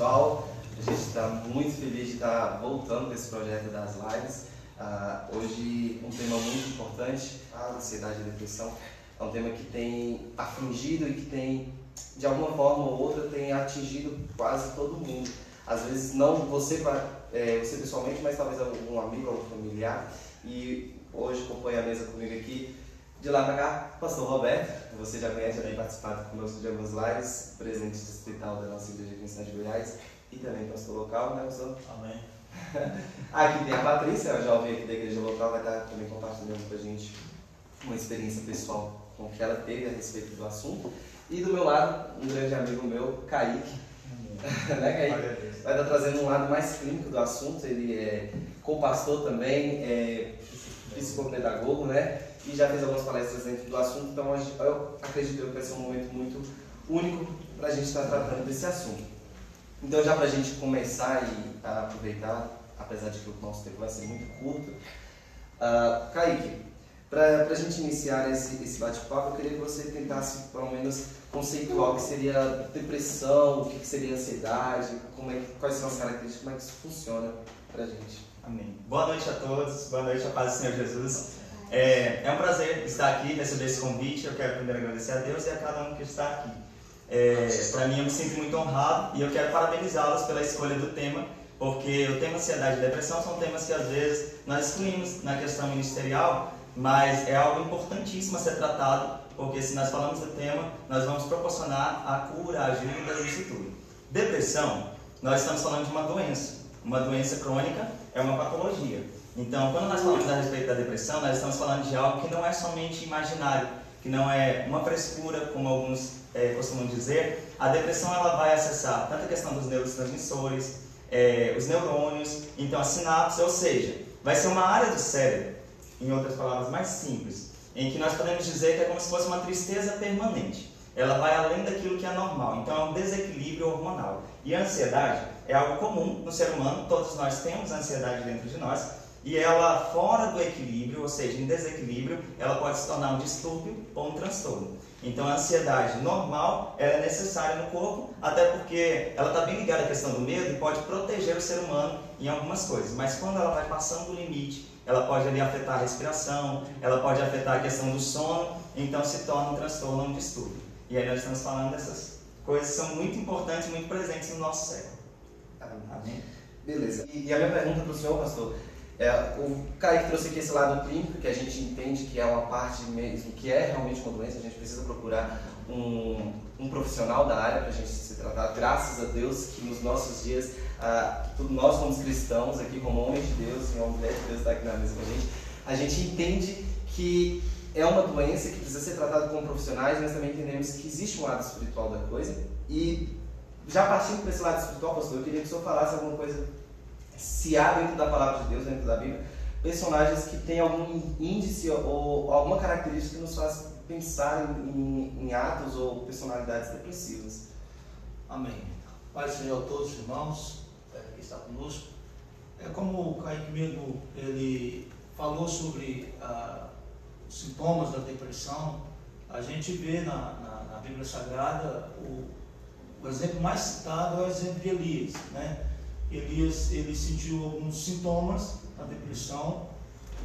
pessoal. A gente está muito feliz de estar voltando com esse projeto das lives. Uh, hoje, um tema muito importante, a ansiedade e a depressão. É um tema que tem afligido e que tem, de alguma forma ou outra, tem atingido quase todo mundo. Às vezes, não você, é, você pessoalmente, mas talvez algum amigo, algum familiar. E hoje acompanha a mesa comigo aqui de lá para cá, pastor Roberto, você já conhece, já tem participado conosco de algumas lives, presente distrital da nossa igreja aqui de Goiás, e também pastor local, né, pastor? Amém. aqui tem a Patrícia, a jovem aqui da igreja local, vai estar também compartilhando com a gente uma experiência pessoal com o que ela teve a respeito do assunto. E do meu lado, um grande amigo meu, Kaique. né, Kaique? Vai estar trazendo um lado mais clínico do assunto, ele é co-pastor também, é psicopedagogo, né? E já fez algumas palestras dentro do assunto, então eu acredito que vai ser um momento muito único para a gente estar tratando desse assunto. Então, já para a gente começar e aproveitar, apesar de que o nosso tempo vai ser muito curto, uh, Kaique, para a gente iniciar esse, esse bate-papo, eu queria que você tentasse, pelo menos, conceituar o que seria depressão, o que seria ansiedade, como é, quais são as características, como é que isso funciona para a gente. Amém. Boa noite a todos, boa noite a paz do Senhor Jesus. É, é um prazer estar aqui, receber esse convite. Eu quero primeiro agradecer a Deus e a cada um que está aqui. É, Para mim, eu me sinto muito honrado e eu quero parabenizá-los pela escolha do tema, porque o tema ansiedade e depressão são temas que às vezes nós excluímos na questão ministerial, mas é algo importantíssimo a ser tratado, porque se nós falamos do tema, nós vamos proporcionar a cura, a ajuda, isso tudo. Depressão, nós estamos falando de uma doença. Uma doença crônica é uma patologia. Então, quando nós falamos a respeito da depressão, nós estamos falando de algo que não é somente imaginário, que não é uma frescura, como alguns é, costumam dizer. A depressão ela vai acessar tanto a questão dos neurotransmissores, é, os neurônios, então a sinapse, ou seja, vai ser uma área do cérebro, em outras palavras mais simples, em que nós podemos dizer que é como se fosse uma tristeza permanente. Ela vai além daquilo que é normal, então é um desequilíbrio hormonal. E a ansiedade é algo comum no ser humano, todos nós temos ansiedade dentro de nós, e ela fora do equilíbrio, ou seja, em desequilíbrio, ela pode se tornar um distúrbio ou um transtorno. Então a ansiedade normal é necessária no corpo, até porque ela está bem ligada à questão do medo e pode proteger o ser humano em algumas coisas. Mas quando ela vai passando o limite, ela pode ali afetar a respiração, ela pode afetar a questão do sono, então se torna um transtorno ou um distúrbio. E aí nós estamos falando dessas coisas que são muito importantes, muito presentes no nosso século. Amém? Beleza. E, e a minha pergunta para o senhor, pastor, é, o Kaique trouxe aqui esse lado clínico, que a gente entende que é uma parte mesmo, que é realmente uma doença, a gente precisa procurar um, um profissional da área para a gente se tratar. Graças a Deus que nos nossos dias, ah, nós como cristãos, aqui como homens de Deus, e uma mulher de Deus está aqui na mesa com a gente, a gente entende que é uma doença que precisa ser tratada com profissionais, mas também entendemos que existe um lado espiritual da coisa. E já partindo para esse lado espiritual, pastor, eu queria que o senhor falasse alguma coisa se há dentro da palavra de Deus, dentro da Bíblia, personagens que têm algum índice ou alguma característica que nos faz pensar em, em, em atos ou personalidades depressivas. Amém. Pai Senhor todos os irmãos é, que está conosco. É como o Kaique ele falou sobre ah, os sintomas da depressão, a gente vê na, na, na Bíblia Sagrada o, o exemplo mais citado é o exemplo de Elias, né? Elias ele sentiu alguns sintomas da depressão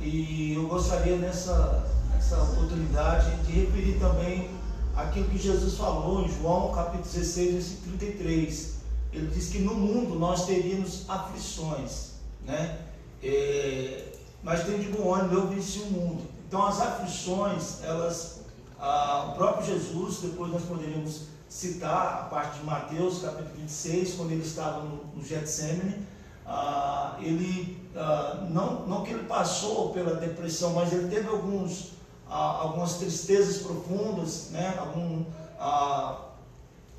e eu gostaria nessa, nessa oportunidade de referir também aquilo que Jesus falou em João capítulo 16, versículo 33. Ele diz que no mundo nós teríamos aflições, né? É, mas tem de bom ânimo, eu venci o mundo. Então as aflições, elas, ah, o próprio Jesus, depois nós poderíamos citar a parte de Mateus, capítulo 26, quando ele estava no, no Getsemane. Ah, ele, ah, não, não que ele passou pela depressão, mas ele teve alguns, ah, algumas tristezas profundas, né? algum, ah,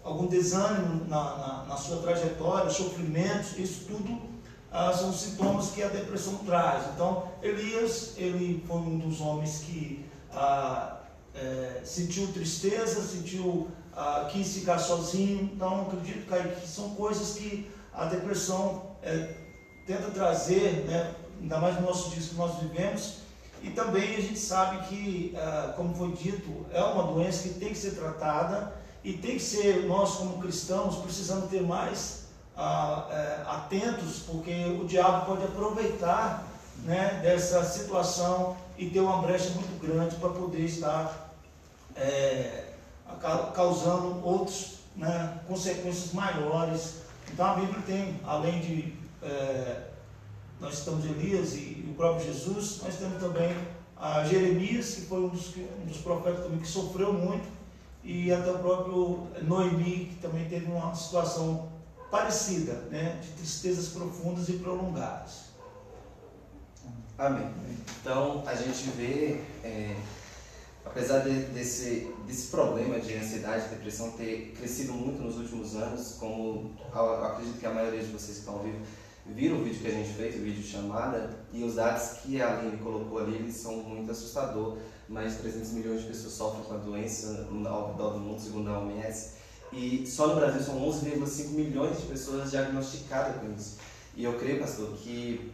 algum desânimo na, na, na, sua trajetória, sofrimentos, isso tudo ah, são sintomas que a depressão traz. Então, Elias, ele foi um dos homens que é, sentiu tristeza, sentiu ah, quis ficar sozinho. Então, acredito, Kaique, que são coisas que a depressão é, tenta trazer, né, ainda mais no nosso dia que nós vivemos. E também a gente sabe que, ah, como foi dito, é uma doença que tem que ser tratada e tem que ser, nós como cristãos, precisamos ter mais ah, é, atentos, porque o diabo pode aproveitar né, dessa situação e ter uma brecha muito grande para poder estar é, causando outras né, consequências maiores. Então a Bíblia tem, além de é, nós estamos Elias e, e, o próprio Jesus, nós temos também a Jeremias, que foi um dos, um dos profetas também que sofreu muito, e até o próprio Noemi, que também teve uma situação parecida, né, de tristezas profundas e prolongadas. Amém. Então a gente vê, é, apesar de, desse, desse problema de ansiedade e depressão ter crescido muito nos últimos anos, como acredito que a maioria de vocês que estão ao vivo viram o vídeo que a gente fez, o vídeo chamada, e os dados que a Aline colocou ali, eles são muito assustador. Mais de 300 milhões de pessoas sofrem com a doença ao redor do mundo, segundo a OMS. E só no Brasil são 11,5 milhões de pessoas diagnosticadas com isso. E eu creio, pastor, que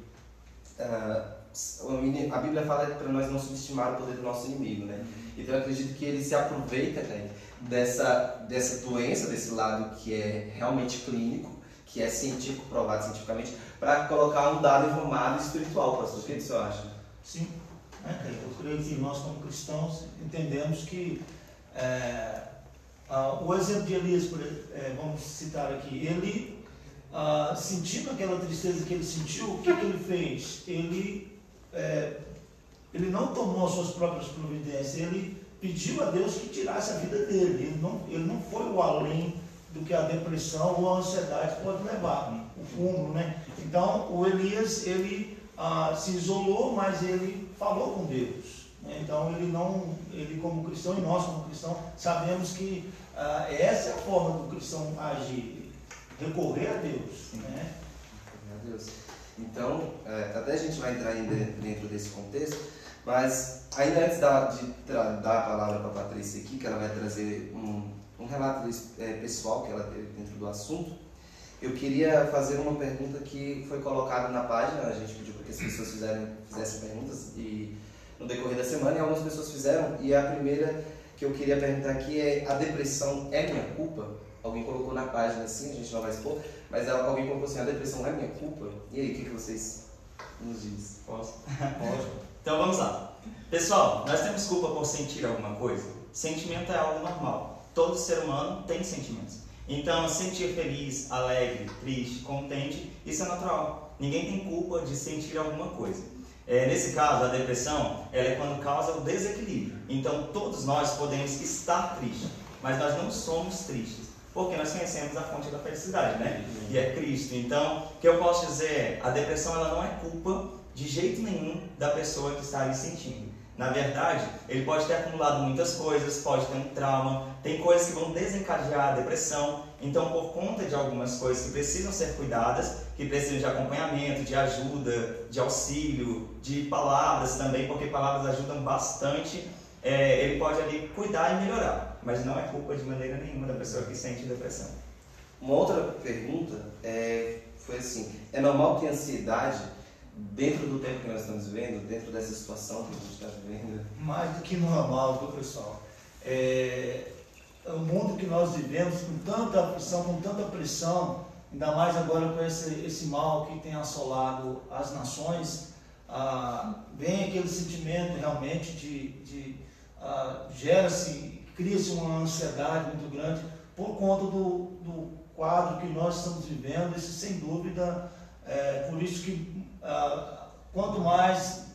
uh, a Bíblia fala para nós não subestimar o poder do nosso inimigo, né? Então eu acredito que ele se aproveita né, dessa, dessa doença, desse lado que é realmente clínico, que é científico, provado cientificamente, para colocar um dado informado espiritual, pastor. O que você acha? Sim. É, eu creio que nós, como cristãos, entendemos que é, o exemplo de Elias, é, vamos citar aqui, ele, ah, sentindo aquela tristeza que ele sentiu, o que, que ele fez? Ele, é, ele não tomou as suas próprias providências, ele pediu a Deus que tirasse a vida dele. Ele não, ele não foi o além do que a depressão ou a ansiedade pode levar, o fumo, né? Então, o Elias, ele ah, se isolou, mas ele falou com Deus. Né? Então, ele não, ele como cristão e nós como cristão, sabemos que ah, essa é a forma do cristão agir, recorrer a Deus, né? Deus. Então, é, até a gente vai entrar dentro desse contexto, mas ainda antes da, de dar a palavra para a Patrícia aqui, que ela vai trazer um, um relato é, pessoal que ela teve dentro do assunto, eu queria fazer uma pergunta que foi colocada na página, a gente pediu para que as pessoas fizerem, fizessem perguntas e no decorrer da semana e algumas pessoas fizeram, e a primeira que eu queria perguntar aqui é, a depressão é minha culpa? Alguém colocou na página assim, a gente não vai expor, mas alguém colocou assim, a depressão é minha culpa? E aí, o que, que vocês nos dizem? Posso? Pode. Então vamos lá. Pessoal, nós temos culpa por sentir alguma coisa? Sentimento é algo normal todo ser humano tem sentimentos. Então, sentir feliz, alegre, triste, contente, isso é natural. Ninguém tem culpa de sentir alguma coisa. É, nesse caso, a depressão ela é quando causa o desequilíbrio. Então, todos nós podemos estar tristes, mas nós não somos tristes, porque nós conhecemos a fonte da felicidade, né? E é Cristo. Então, o que eu posso dizer é, a depressão ela não é culpa de jeito nenhum da pessoa que está ali sentindo. Na verdade, ele pode ter acumulado muitas coisas, pode ter um trauma, tem coisas que vão desencadear a depressão. Então, por conta de algumas coisas que precisam ser cuidadas, que precisam de acompanhamento, de ajuda, de auxílio, de palavras também, porque palavras ajudam bastante, é, ele pode ali cuidar e melhorar. Mas não é culpa de maneira nenhuma da pessoa que sente depressão. Uma outra pergunta é, foi assim: é normal ter ansiedade dentro do tempo que nós estamos vivendo, dentro dessa situação que a gente está vivendo? Mais do que normal, viu, pessoal? É, o mundo que nós vivemos com tanta aflição, com tanta pressão, ainda mais agora com esse, esse mal que tem assolado as nações, ah, vem aquele sentimento realmente de, de ah, gera-se, cria-se uma ansiedade muito grande por conta do, do quadro que nós estamos vivendo, esse sem dúvida, é, por isso que ah, quanto mais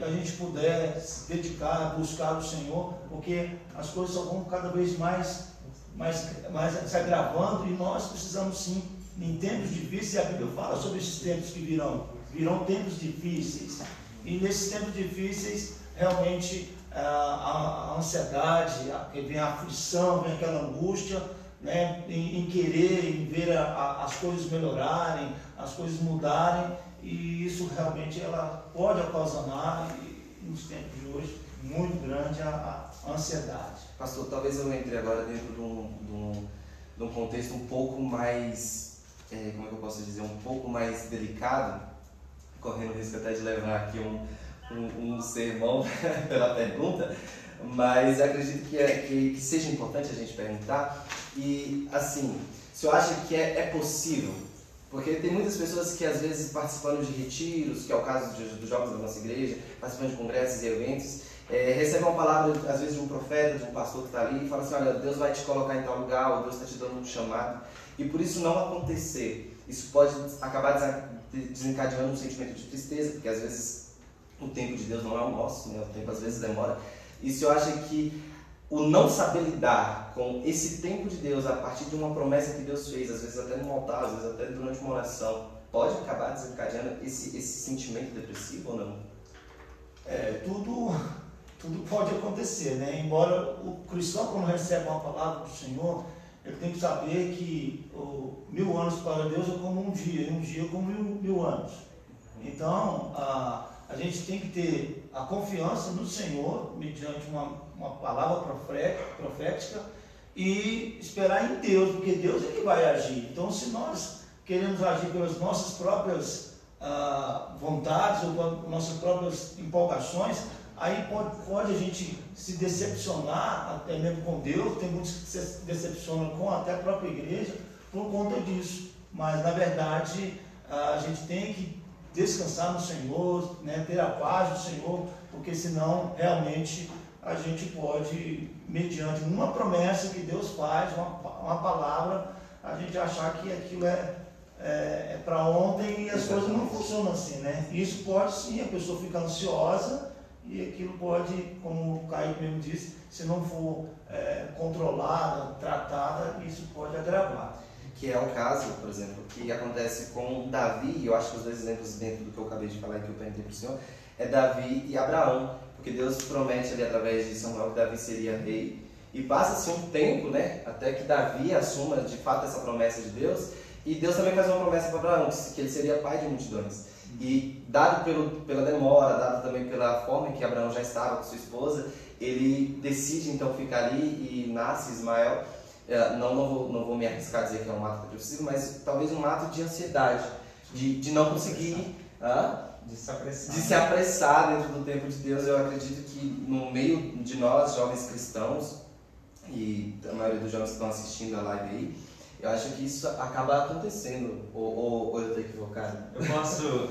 a gente puder se dedicar, buscar o Senhor, porque as coisas só vão cada vez mais, mais, mais se agravando e nós precisamos sim, em tempos difíceis, e a Bíblia fala sobre esses tempos que virão, virão tempos difíceis. E nesses tempos difíceis, realmente a, a, a ansiedade, a, vem a aflição, vem aquela angústia, né, em, em querer, em ver a, as coisas melhorarem, as coisas mudarem, e isso realmente ela pode ocasionar, nos tempos de hoje, muito grande a, a ansiedade. Pastor, talvez eu entre agora dentro de um, de um, de um contexto um pouco mais, é, como é que eu posso dizer, um pouco mais delicado, correndo o risco até de levar aqui um, um, um sermão pela pergunta, mas acredito que, é, que, que, seja importante a gente perguntar. E, assim, se eu acho que é, é possível Porque tem muitas pessoas que às vezes participando de retiros, que é o caso dos jovens da nossa igreja, participando de congressos e eventos, é, uma palavra às vezes de um profeta, de um pastor que está ali e fala assim, olha, Deus vai te colocar em tal lugar, ou Deus está te dando um chamado. E por isso não acontecer, isso pode acabar desencadeando um sentimento de tristeza, porque às vezes o tempo de Deus não é o nosso, né? o tempo às vezes demora. E se eu acho que o não saber lidar com esse tempo de Deus a partir de uma promessa que Deus fez, às vezes até no altar, às vezes até durante uma oração, pode acabar desencadeando esse, esse sentimento depressivo ou não? É, tudo, tudo pode acontecer, né? Embora o cristão, quando recebe uma palavra do Senhor, ele tem que saber que o, mil anos para Deus é como um dia, e um dia é como mil, mil anos. Então, a, a gente tem que ter a confiança no Senhor, mediante uma, uma palavra profética, e esperar em Deus, porque Deus é que vai agir. Então, se nós queremos agir pelas nossas próprias ah, vontades ou com nossas próprias empolgações, aí pode, pode a gente se decepcionar até mesmo com Deus, tem muitos que se decepcionam com até a própria igreja por conta disso. Mas, na verdade, a gente tem que descansar no Senhor, né, ter a paz do Senhor, porque senão realmente a gente pode, mediante uma promessa que Deus faz, uma, uma palavra, a gente achar que aquilo é, é, é para ontem e as coisas não funcionam assim, né? Isso pode sim, a pessoa fica ansiosa e aquilo pode, como o Caio mesmo disse, se não for é, controlada, tratada, isso pode agravar. Que é o caso, por exemplo, que acontece com Davi, e eu acho que os dois exemplos dentro do que eu acabei de falar que eu perguntei para o senhor, é Davi e Abraão, porque Deus promete ali através de Samuel que Davi seria rei, e passa-se um tempo, né, até que Davi assuma de fato essa promessa de Deus, e Deus também faz uma promessa para Abraão, que ele seria pai de multidões. E dado pelo, pela demora, dado também pela forma que Abraão já estava com sua esposa, ele decide então ficar ali e nasce Ismael, é, não, não, vou, não vou me arriscar a dizer que é um ato depressivo, mas talvez um ato de ansiedade, de, de não conseguir de, se apressar. de se apressar dentro do tempo de Deus. Eu acredito que no meio de nós, jovens cristãos, e a maioria dos jovens que estão assistindo a live aí, eu acho que isso acaba acontecendo, ou, ou, ou eu estou equivocado? Eu posso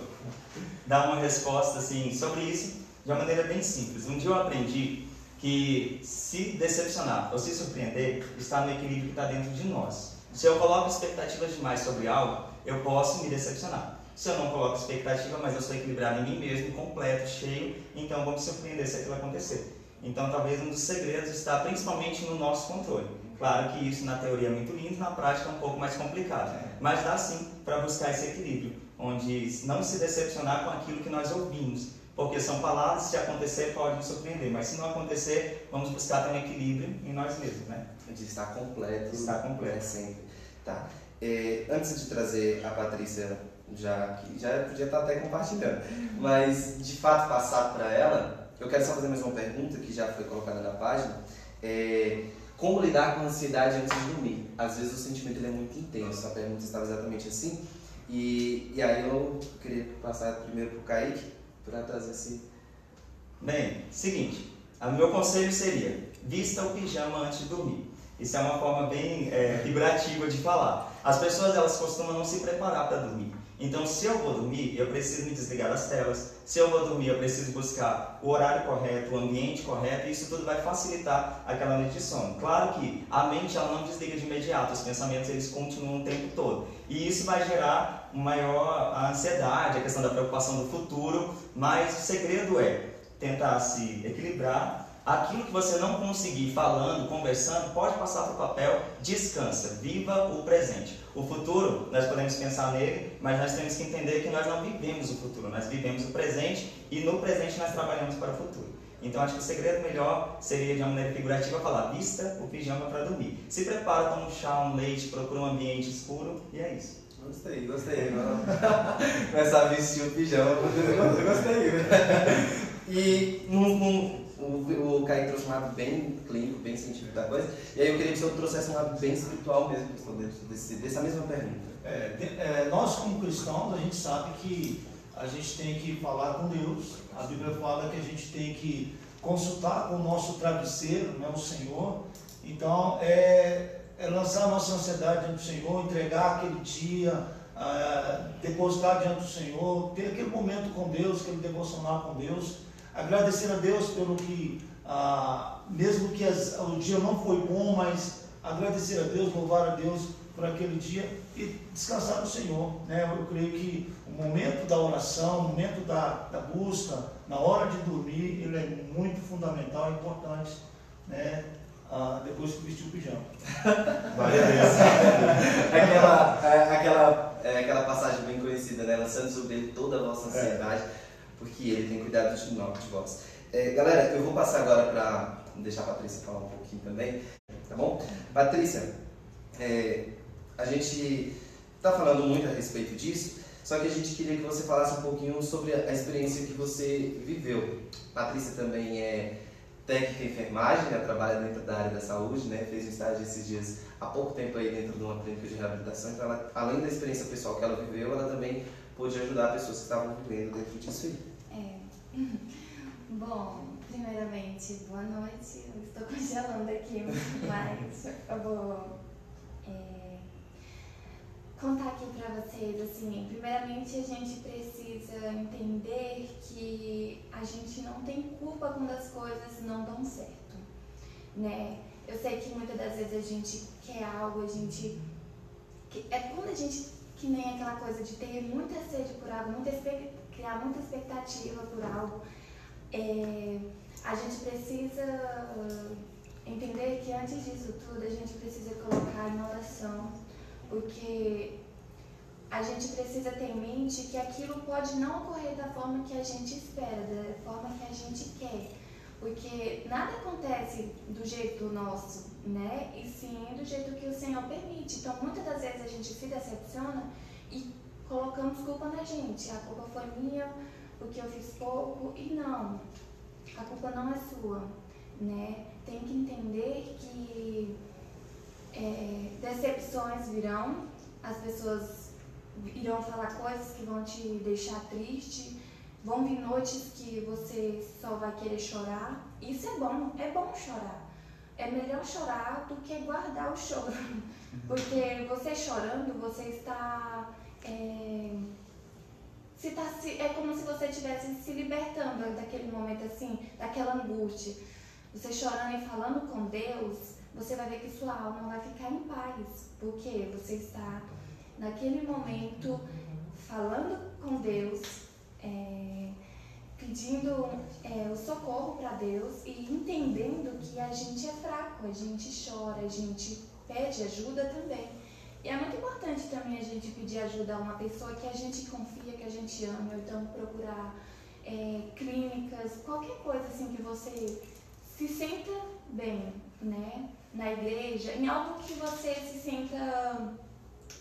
dar uma resposta assim sobre isso de uma maneira bem simples. Um dia eu aprendi que se decepcionar ou se surpreender está no equilíbrio que está dentro de nós. Se eu coloco expectativas demais sobre algo, eu posso me decepcionar. Se eu não coloco expectativa, mas eu sou equilibrado em mim mesmo, completo, cheio, então vou me surpreender se aquilo acontecer. Então, talvez um dos segredos está principalmente no nosso controle. Claro que isso na teoria é muito lindo, na prática é um pouco mais complicado. Mas dá sim para buscar esse equilíbrio, onde não se decepcionar com aquilo que nós ouvimos, porque são palavras, se acontecer, pode nos surpreender, mas se não acontecer, vamos buscar ter um equilíbrio em nós mesmos, né? De estar completo. Estar completo. sempre. Tá. É, antes de trazer a Patrícia, já já podia estar até compartilhando, mas de fato passar para ela, eu quero só fazer mais uma pergunta que já foi colocada na página. É, como lidar com a ansiedade antes de dormir? Às vezes o sentimento ele é muito intenso, a pergunta estava exatamente assim. E, e aí eu queria passar primeiro para o Kaique, para trazer esse. Bem, seguinte, o meu conselho seria: vista o pijama antes de dormir. Isso é uma forma bem é, vibrativa de falar. As pessoas elas costumam não se preparar para dormir. Então, se eu vou dormir, eu preciso me desligar das telas. Se eu vou dormir, eu preciso buscar o horário correto, o ambiente correto, e isso tudo vai facilitar aquela noite de sono. Claro que a mente ela não desliga de imediato, os pensamentos eles continuam o tempo todo. E isso vai gerar maior ansiedade, a questão da preocupação do futuro, mas o segredo é tentar se equilibrar Aquilo que você não conseguir falando, conversando, pode passar para o papel, descansa, viva o presente. O futuro, nós podemos pensar nele, mas nós temos que entender que nós não vivemos o futuro, nós vivemos o presente e no presente nós trabalhamos para o futuro. Então acho que o segredo melhor seria, de uma maneira figurativa, falar: vista o pijama para dormir. Se prepara, toma um chá, um leite, procura um ambiente escuro e é isso. Gostei, gostei. Começar a vestir o pijama, gostei. E um, o, o Kaique trouxe um lado bem clínico, bem científico da coisa, e aí eu queria que senhor trouxesse um lado bem espiritual mesmo, desse, dessa mesma pergunta. É, é, nós, como cristãos, a gente sabe que a gente tem que falar com Deus. A Bíblia fala que a gente tem que consultar com o nosso travesseiro, né, o Senhor. Então, é, é lançar a nossa ansiedade diante do Senhor, entregar aquele dia, ah, depositar diante do Senhor, ter aquele momento com Deus, aquele devocional com Deus, agradecer a Deus pelo que, ah, mesmo que as, o dia não foi bom, mas agradecer a Deus, louvar a Deus por aquele dia e descansar no Senhor. Né? Eu creio que o momento da oração, o momento da, da busca, na hora de dormir, ele é muito fundamental, importante, né? Ah, depois que vestiu o pijama. Valeu, aquela, é, aquela, é, aquela passagem bem conhecida, né? Lançando sobre ele toda a vossa ansiedade, é. Porque ele tem cuidado de nós, de vós. É, galera, eu vou passar agora para deixar a Patrícia falar um pouquinho também, tá bom? Patrícia, é, a gente está falando muito a respeito disso, só que a gente queria que você falasse um pouquinho sobre a experiência que você viveu. Patrícia também é técnica em enfermagem, né? trabalha dentro da área da saúde, né? fez um estágio esses dias há pouco tempo aí dentro de uma clínica de reabilitação, então ela, além da experiência pessoal que ela viveu, ela também pôde ajudar pessoas que estavam vivendo dentro disso aí. É. Bom, primeiramente, boa noite. Eu estou congelando aqui, mas eu vou é, contar aqui para vocês, assim, primeiramente a gente precisa entender que a gente não tem culpa quando as coisas não dão certo, né? Eu sei que muitas das vezes a gente quer algo, a gente é quando a gente que nem aquela coisa de ter muita sede por algo, muita criar muita expectativa por algo, é, a gente precisa entender que antes disso tudo a gente precisa colocar em oração, porque a gente precisa ter em mente que aquilo pode não ocorrer da forma que a gente espera, da forma que a gente quer. Porque nada acontece do jeito nosso, né? E sim do jeito que o Senhor permite. Então, muitas das vezes a gente se decepciona e colocamos culpa na gente. A culpa foi minha porque eu fiz pouco. E não, a culpa não é sua, né? Tem que entender que é, decepções virão, as pessoas irão falar coisas que vão te deixar triste, vão vir noites que você só vai querer chorar. Isso é bom, é bom chorar. É melhor chorar do que guardar o choro. Porque você chorando, você está. É, se tá se, é como se você estivesse se libertando daquele momento assim, daquela angústia. Você chorando e falando com Deus, você vai ver que sua alma vai ficar em paz, porque você está naquele momento falando com Deus, é, pedindo é, o socorro para Deus e entendendo que a gente é fraco, a gente chora, a gente pede ajuda também. E é muito importante também a gente pedir ajuda a uma pessoa que a gente confia, que a gente ama, ou então procurar é, clínicas, qualquer coisa assim que você se sinta bem, né? Na igreja, em algo que você se sinta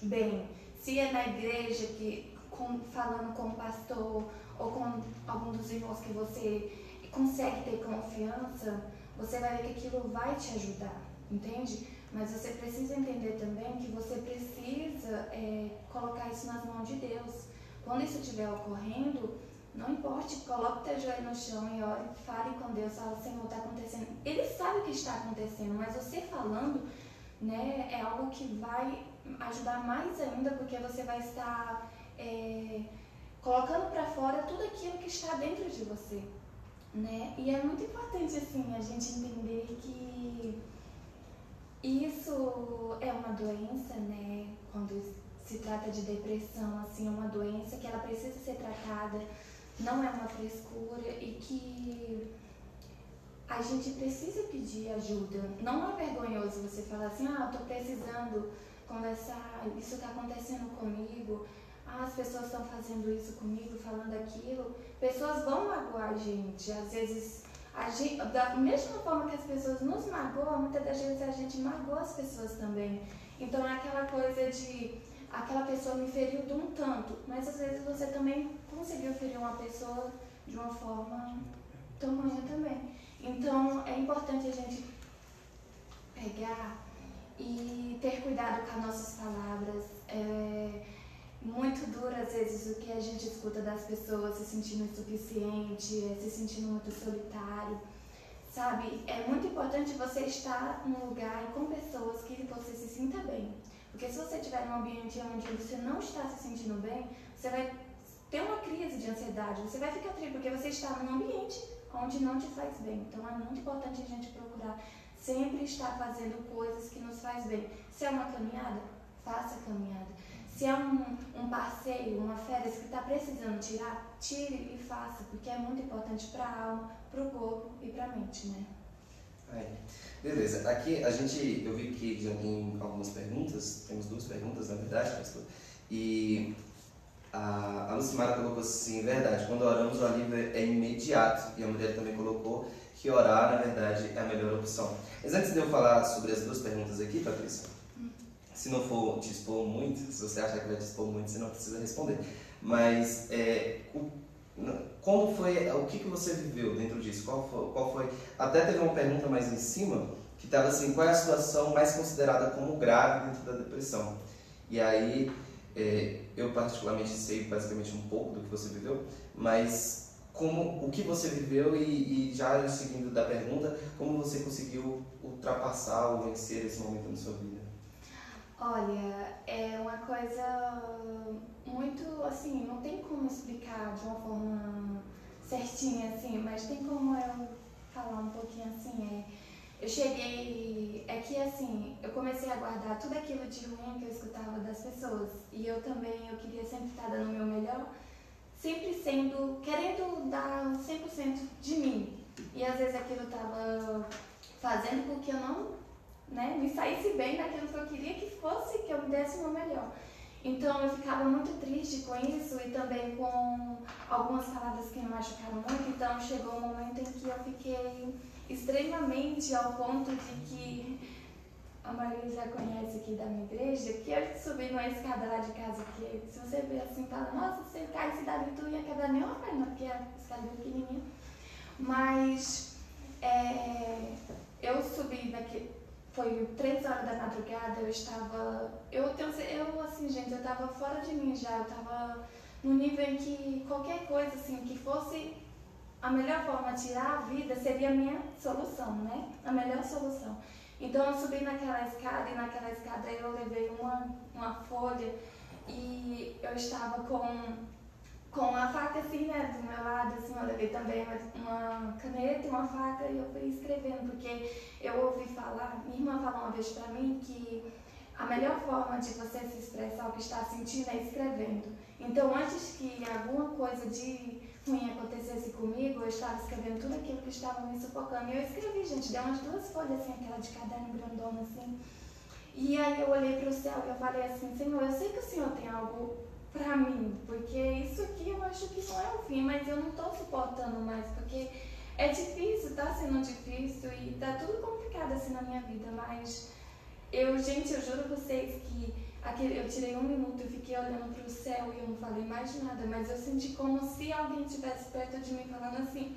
bem. Se é na igreja, que, com, falando com o pastor ou com algum dos irmãos que você consegue ter confiança, você vai ver que aquilo vai te ajudar, entende? Mas você precisa entender também que você precisa é, colocar isso nas mãos de Deus. Quando isso estiver ocorrendo, não importe, coloque teu joelho no chão e ore, fale com Deus, fala, Senhor, está acontecendo. Ele sabe o que está acontecendo, mas você falando, né, é algo que vai ajudar mais ainda, porque você vai estar é, colocando para fora tudo aquilo que está dentro de você, né? E é muito importante, assim, a gente entender que isso é uma doença, né? Quando se trata de depressão, assim, é uma doença que ela precisa ser tratada não é uma frescura e que a gente precisa pedir ajuda. Não é vergonhoso você falar assim, ah, eu tô precisando conversar, isso está acontecendo comigo, ah, as pessoas estão fazendo isso comigo, falando aquilo. Pessoas vão magoar a gente. Às vezes, gente, da mesma forma que as pessoas nos magoam, muitas das vezes a gente magoa as pessoas também. Então é aquela coisa de aquela pessoa me feriu de um tanto, mas às vezes você também conseguiu ferir uma pessoa de uma forma tamanha também. Então é importante a gente pegar e ter cuidado com as nossas palavras. É muito duro às vezes o que a gente escuta das pessoas se sentindo insuficiente, se sentindo muito solitário. Sabe, é muito importante você estar num lugar e com pessoas que você se sinta bem Porque se você estiver num ambiente onde você não está se sentindo bem, você vai ter uma crise de ansiedade, você vai ficar triste porque você está num ambiente onde não te faz bem. Então é muito importante a gente procurar sempre estar fazendo coisas que nos faz bem. Se é uma caminhada, faça a caminhada. Se é um, um passeio, uma férias que está precisando tirar, tire e faça, porque é muito importante para a alma, para o corpo e para a mente, né? Aí. Beleza, aqui a gente, eu vi que já tem algumas perguntas, temos duas perguntas na verdade, pastor, e a, a Lucimara colocou assim, verdade, quando oramos o alívio é imediato, e a mulher também colocou que orar, na verdade, é a melhor opção. Mas antes de eu falar sobre as duas perguntas aqui, Patrícia, se não for te expor muito, se você achar que vai te expor muito, você não precisa responder. Mas é, como foi, o que, que você viveu dentro disso? Qual foi, qual foi? Até teve uma pergunta mais em cima que estava assim, qual é a situação mais considerada como grave dentro da depressão? E aí, é, eu particularmente sei basicamente um pouco do que você viveu, mas como o que você viveu e, e já seguindo da pergunta, como você conseguiu ultrapassar ou vencer esse momento na sua vida? Olha, é uma coisa muito assim, não tem como explicar de uma forma certinha assim, mas tem como eu falar um pouquinho assim, é, eu cheguei, é que assim, eu comecei a guardar tudo aquilo de ruim que eu escutava das pessoas e eu também, eu queria sempre estar dando o meu melhor, sempre sendo, querendo dar 100% de mim e às vezes aquilo estava fazendo com que eu não né, me saísse bem naquilo que eu queria que fosse, que eu me desse meu melhor. Então eu ficava muito triste com isso e também com algumas palavras que me machucaram muito. Então chegou um momento em que eu fiquei extremamente ao ponto de que a Maria já conhece aqui da minha igreja, que eu subi numa escada lá de casa, que se você ver assim, fala, nossa, você cai se dali, tu ia quebrar nem uma perna, porque a escada é pequenininha. Mas é, eu subi daqui, foi três horas da madrugada, eu estava. Eu, tenho, eu assim, gente, eu estava fora de mim já, eu estava no nível em que qualquer coisa assim que fosse a melhor forma de tirar a vida seria a minha solução, né? A melhor solução. Então eu subi naquela escada e naquela escada eu levei uma, uma folha e eu estava com com a faca assim, né, do meu lado, assim, eu levei também uma caneta e uma faca e eu fui escrevendo, porque eu ouvi falar, minha irmã falou uma vez pra mim que a melhor forma de você se expressar o que está sentindo é escrevendo. Então, antes que alguma coisa de ruim acontecesse comigo, eu estava escrevendo tudo aquilo que estava me sufocando. E eu escrevi, gente, deu umas duas folhas, assim, aquela de caderno grandona, assim. E aí eu olhei para o céu e eu falei assim, Senhor, eu sei que o Senhor tem algo pra mim, porque isso aqui eu acho que não é o fim, mas eu não tô suportando mais, porque é difícil, tá sendo difícil e tá tudo complicado assim na minha vida, mas eu, gente, eu juro vocês que aquele, eu tirei um minuto e fiquei olhando pro céu e eu não falei mais nada, mas eu senti como se alguém estivesse perto de mim falando assim,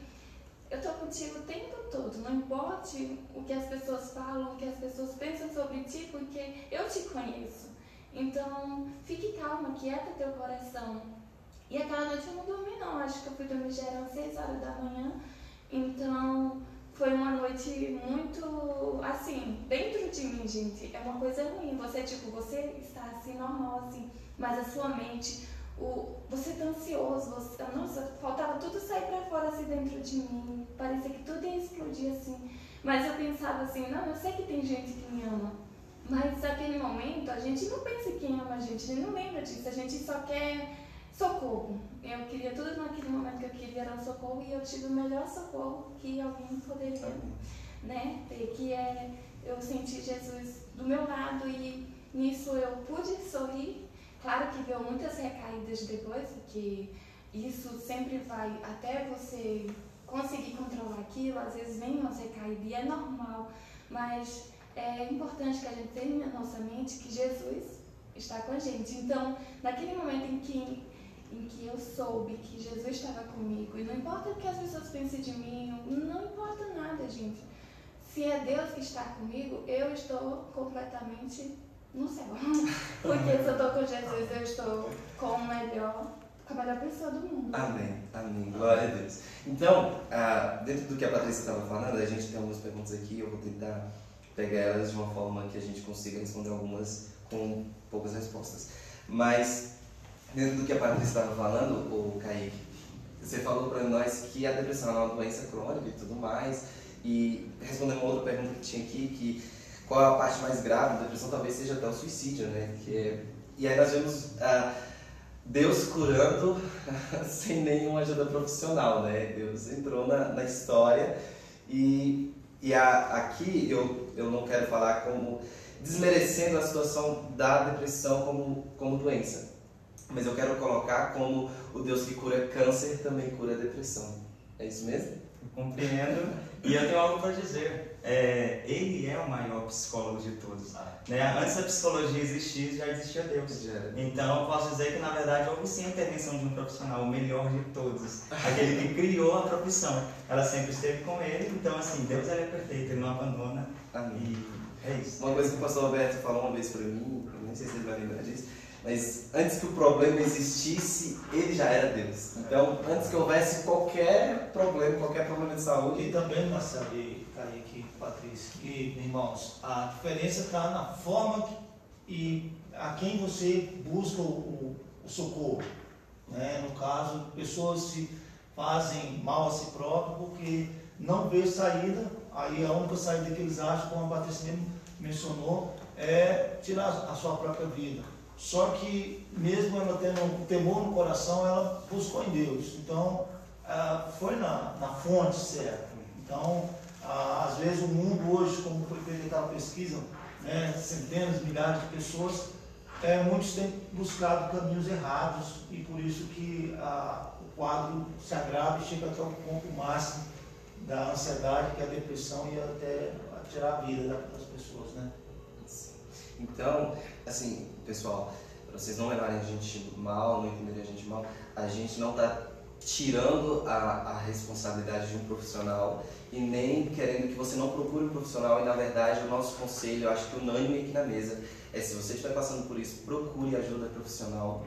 eu tô contigo o tempo todo, não importe o que as pessoas falam, o que as pessoas pensam sobre ti, porque eu te conheço. Então, fique calma, quieta teu coração. E aquela noite eu não dormi não, acho que eu fui dormir já eram 6 horas da manhã. Então, foi uma noite muito, assim, dentro de mim, gente, é uma coisa ruim. Você, tipo, você está assim, normal, assim, mas a sua mente, o, você tá ansioso, você, nossa, faltava tudo sair pra fora, assim, dentro de mim. Parecia que tudo ia explodir, assim. Mas eu pensava assim, não, eu sei que tem gente que me ama. Mas naquele momento a gente não pensa em quem ama a gente, a gente não lembra disso, a gente só quer socorro. Eu queria tudo naquele momento que eu queria era socorro e eu tive o melhor socorro que alguém poderia né, ter, que é eu senti Jesus do meu lado e nisso eu pude sorrir. Claro que veio muitas recaídas depois, porque isso sempre vai até você conseguir controlar aquilo, às vezes vem umas recaídas e é normal, mas é importante que a gente tenha na nossa mente que Jesus está com a gente. Então, naquele momento em que, em que eu soube que Jesus estava comigo, e não importa o que as pessoas pensem de mim, não importa nada, gente. Se é Deus que está comigo, eu estou completamente no céu. Porque se eu estou com Jesus, eu estou com o melhor a melhor pessoa do mundo. Amém, amém. Glória a Deus. Então, ah, dentro do que a Patrícia estava falando, a gente tem algumas perguntas aqui, eu vou tentar pegar elas de uma forma que a gente consiga responder algumas com poucas respostas. Mas, dentro do que a Patrícia estava falando, o Kaique, você falou para nós que a depressão é uma doença crônica e tudo mais, e respondendo uma outra pergunta que tinha aqui, que qual é a parte mais grave da depressão, talvez seja até o suicídio, né? Que é, e aí nós vemos ah, Deus curando sem nenhuma ajuda profissional, né? Deus entrou na, na história e, e a, aqui eu, eu não quero falar como desmerecendo a situação da depressão como, como doença, mas eu quero colocar como o Deus que cura câncer também cura depressão. É isso mesmo? Eu compreendo e eu tenho algo para dizer. É, ele é o maior psicólogo de todos. Né? Antes da psicologia existir, já existia Deus. Então, eu posso dizer que, na verdade, houve sim a intervenção de um profissional, o melhor de todos. Aquele que criou a profissão. Ela sempre esteve com ele. Então, assim, Deus é perfeito, ele não abandona. Amém. E é isso. Uma coisa que o pastor Roberto falou uma vez para mim, nem sei se ele vai lembrar disso, mas antes que o problema existisse, ele já era Deus. Então, antes que houvesse qualquer problema, qualquer problema de saúde, E também, Marcelo e Kaique, Patrícia e irmãos, a diferença está na forma que, e a quem você busca o, o, socorro. Né? No caso, pessoas se fazem mal a si próprio porque não vê saída, aí a única saída que eles acham, como a Patrícia mesmo mencionou, é tirar a sua própria vida. Só que, mesmo ela tendo um temor no coração, ela buscou em Deus. Então, foi na, na fonte certa. Então, ah, às vezes o mundo hoje, como foi feita aquela pesquisa, né, centenas, milhares de pessoas, é, muitos têm buscado caminhos errados e por isso que ah, o quadro se agrava e chega até o ponto máximo da ansiedade, que é a depressão e até a tirar a vida das pessoas, né? Então, assim, pessoal, para vocês não levarem a gente mal, não entenderem a gente mal, a gente não está tirando a, a responsabilidade de um profissional e nem querendo que você não procure um profissional. E na verdade, o nosso conselho, eu acho que unânime aqui na mesa, é se você estiver passando por isso, procure ajuda profissional.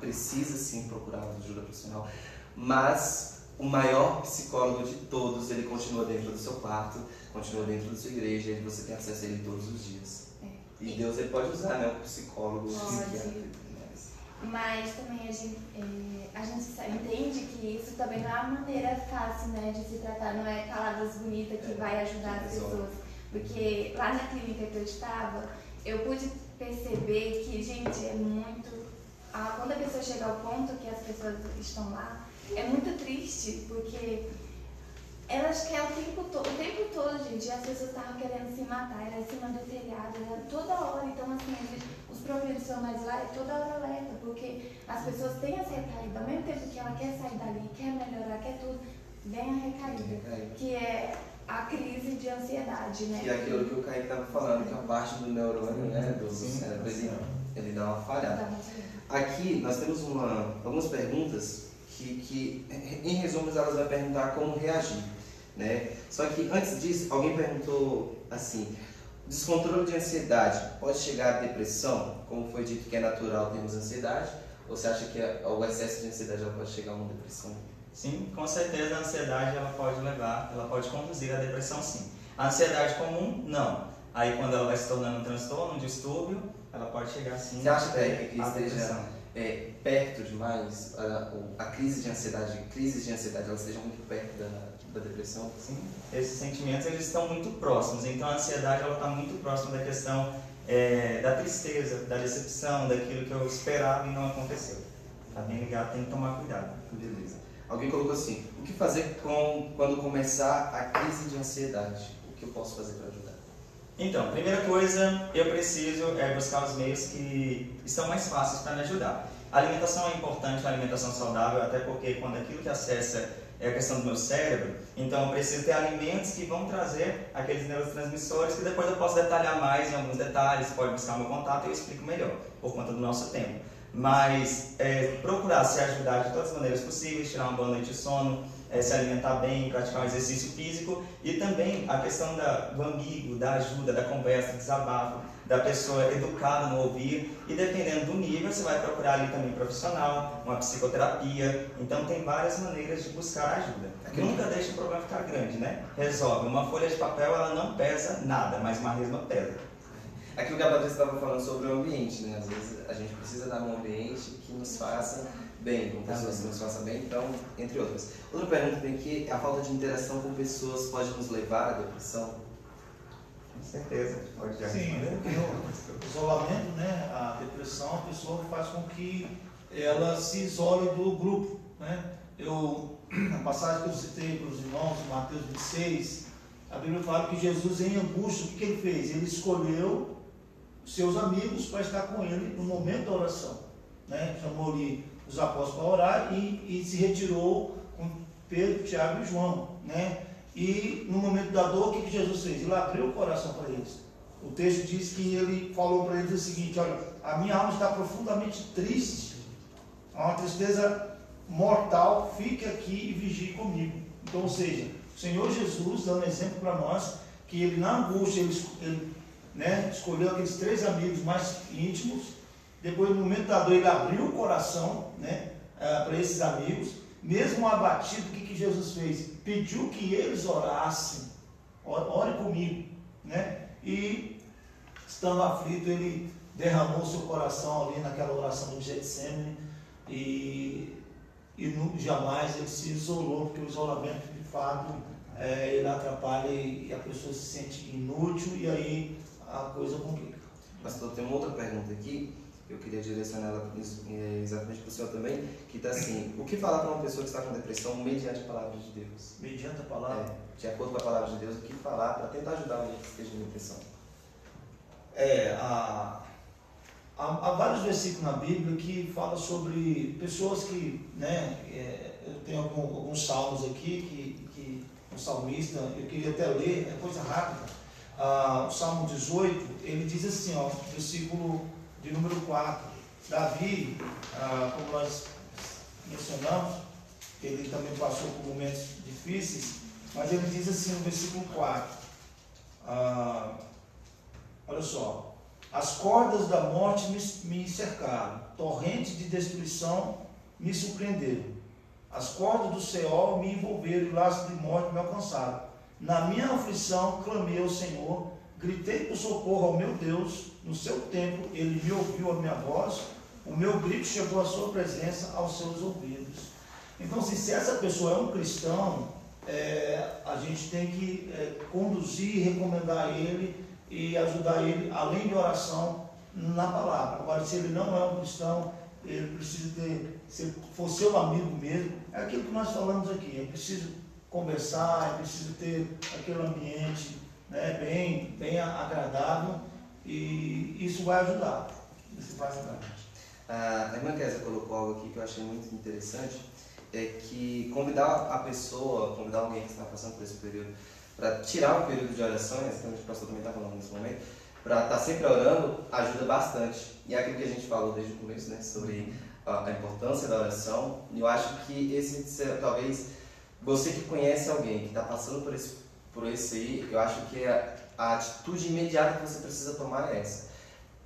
Precisa sim procurar ajuda profissional. Mas o maior psicólogo de todos, ele continua dentro do seu quarto, continua dentro da sua igreja e você tem acesso a ele todos os dias. É. E Deus ele pode usar, né? O psicólogo, o psiquiatra. Mas também a gente, eh, a gente entende que isso também não é uma maneira fácil né, de se tratar, não é palavras bonitas que É, vai ajudar as pessoas. Porque lá na clínica que eu estava, eu pude perceber que, gente, é muito. ah, quando a pessoa chega ao ponto que as pessoas estão lá, é muito triste, porque elas querem o tempo todo, o tempo todo, gente, as pessoas estavam querendo se matar, era em cima do telhado, era toda hora, então assim, a gente, profissionais lá é toda hora alerta, porque as pessoas têm essa recaída, ao mesmo tempo que ela quer sair dali, quer melhorar, quer tudo, vem a recaída, que é a crise de ansiedade, né? Que é aquilo que o Kaique estava falando, que a parte do neurônio, né, do cérebro, ele, ele dá uma falhada. Aqui nós temos uma, algumas perguntas que, que, em resumo, elas vão perguntar como reagir. Né? Só que antes disso, alguém perguntou assim: descontrole de ansiedade pode chegar à depressão? Como foi dito que é natural termos ansiedade? Ou você acha que a- o excesso de ansiedade ela pode chegar a uma depressão? Sim, com certeza a ansiedade ela pode levar, ela pode conduzir à depressão sim. A ansiedade comum, não. Aí quando ela vai se tornando um transtorno, um distúrbio, ela pode chegar sim Você acha, Kaique, que esteja é, perto demais, a, a crise de ansiedade, crises de ansiedade, elas estejam muito perto da, da depressão? Sim, esses sentimentos eles estão muito próximos. Então a ansiedade ela está muito próxima da questão é, da tristeza, da decepção, daquilo que eu esperava e não aconteceu. Está bem ligado, tem que tomar cuidado. Beleza. Alguém colocou assim: o que fazer com, quando começar a crise de ansiedade? O que eu posso fazer para ajudar? Então, primeira coisa, eu preciso é, buscar os meios que estão mais fáceis para me ajudar. A alimentação é importante, a alimentação saudável, até porque quando aquilo que acessa é a questão do meu cérebro, então eu preciso ter alimentos que vão trazer aqueles neurotransmissores que depois eu posso detalhar mais em alguns detalhes, pode buscar meu contato e eu explico melhor, por conta do nosso tempo. Mas é, procurar se ajudar de todas as maneiras possíveis, tirar uma boa noite de sono, é, se alimentar bem, praticar um exercício físico e também a questão da, do amigo, da ajuda, da conversa, do desabafo, da pessoa educada no ouvir e dependendo do nível você vai procurar ali também profissional, uma psicoterapia. Então tem várias maneiras de buscar ajuda. Nunca deixe o problema ficar grande, né? Resolve. Uma folha de papel ela não pesa nada, mas uma resma pesa. Aquilo que a Patrícia estava falando sobre o ambiente, né? Às vezes a gente precisa dar um ambiente que nos faça bem, com pessoas que nos façam bem, então, entre outras. Outra pergunta tem aqui, a falta de interação com pessoas pode nos levar à depressão? Com certeza, pode já Sim, o isolamento, né, a depressão, a pessoa faz com que ela se isole do grupo, né? Eu, a passagem que eu citei para os irmãos, Mateus 26, a Bíblia fala que Jesus em angústia, o que, que ele fez? Ele escolheu seus amigos para estar com ele no momento da oração, né? Chamou ali os apóstolos para orar e, e se retirou com Pedro, Tiago e João, né? E no momento da dor, o que, Jesus fez? Ele abriu o coração para eles. O texto diz que ele falou para eles o seguinte: Olha, a minha alma está profundamente triste, há uma tristeza mortal, fique aqui e vigie comigo. Então, ou seja, o Senhor Jesus, dando exemplo para nós, que ele na angústia, ele, ele né, escolheu aqueles três amigos mais íntimos, depois no momento da dor, ele abriu o coração né, eh, para esses amigos, mesmo abatido, o que, que Jesus fez? Pediu que eles orassem, ore comigo, né? E estando aflito, ele derramou seu coração ali naquela oração do Getsemane e, e jamais ele se isolou, porque o isolamento de fato é, ele atrapalha e, e a pessoa se sente inútil e aí a coisa complica. Pastor, tem uma outra pergunta aqui, eu queria direcionar ela é, exatamente para o senhor também, que está assim, o que falar para uma pessoa que está com depressão mediante a palavra de Deus? Mediante a palavra. É, de acordo com a palavra de Deus, o que falar para tentar ajudar alguém que esteja em depressão? É, há, há, há, vários versículos na Bíblia que falam sobre pessoas que, né, é, eu tenho algum, alguns salmos aqui que, que o salmista, eu queria até ler, é coisa rápida, ah, o Salmo 18, ele diz assim, ó, versículo de número 4, Davi, ah, como nós mencionamos, ele também passou por momentos difíceis, mas ele diz assim no versículo 4, ah, olha só, as cordas da morte me, me cercaram, torrente de destruição me surpreenderam, as cordas do céu me envolveram e laços de morte me alcançaram. Na minha aflição clamei ao Senhor, gritei por socorro ao meu Deus, no seu tempo ele me ouviu a minha voz, o meu grito chegou à sua presença, aos seus ouvidos. Então, se essa pessoa é um cristão, é, a gente tem que é, conduzir, recomendar ele e ajudar ele, além de oração, na palavra. Agora, se ele não é um cristão, ele precisa ter, se for seu amigo mesmo, é aquilo que nós falamos aqui, é preciso conversar, é preciso ter aquele ambiente né, bem, bem agradável e isso vai ajudar. Isso vai ajudar. A irmã Kézia colocou algo aqui que eu achei muito interessante, é que convidar a pessoa, convidar alguém que está passando por esse período, para tirar um período de oração, é exatamente o pastor também está falando nesse momento, para estar tá sempre orando, ajuda bastante. E é aquilo que a gente falou desde o começo, né, sobre a, a importância da oração, e eu acho que esse, talvez, você que conhece alguém que está passando por esse, por esse aí, eu acho que a, a atitude imediata que você precisa tomar é essa.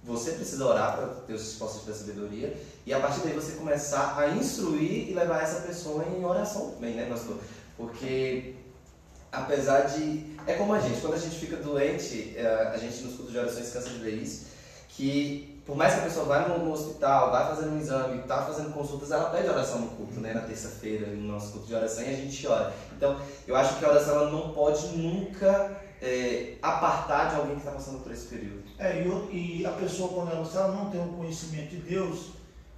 Você precisa orar para ter os respostas da sabedoria e a partir daí você começar a instruir e levar essa pessoa em oração também, né, pastor? Porque apesar de. É como a gente, quando a gente fica doente, é, a gente nos cultos de orações cansa de ver isso, que por mais que a pessoa vá no, hospital, vá fazendo um exame, está fazendo consultas, ela pede oração no culto, né? Na terça-feira, no nosso culto de oração, e a gente ora. Então, eu acho que a oração ela não pode nunca é, apartar de alguém que está passando por esse período. É, e, e a pessoa, quando ela, se ela não tem o conhecimento de Deus,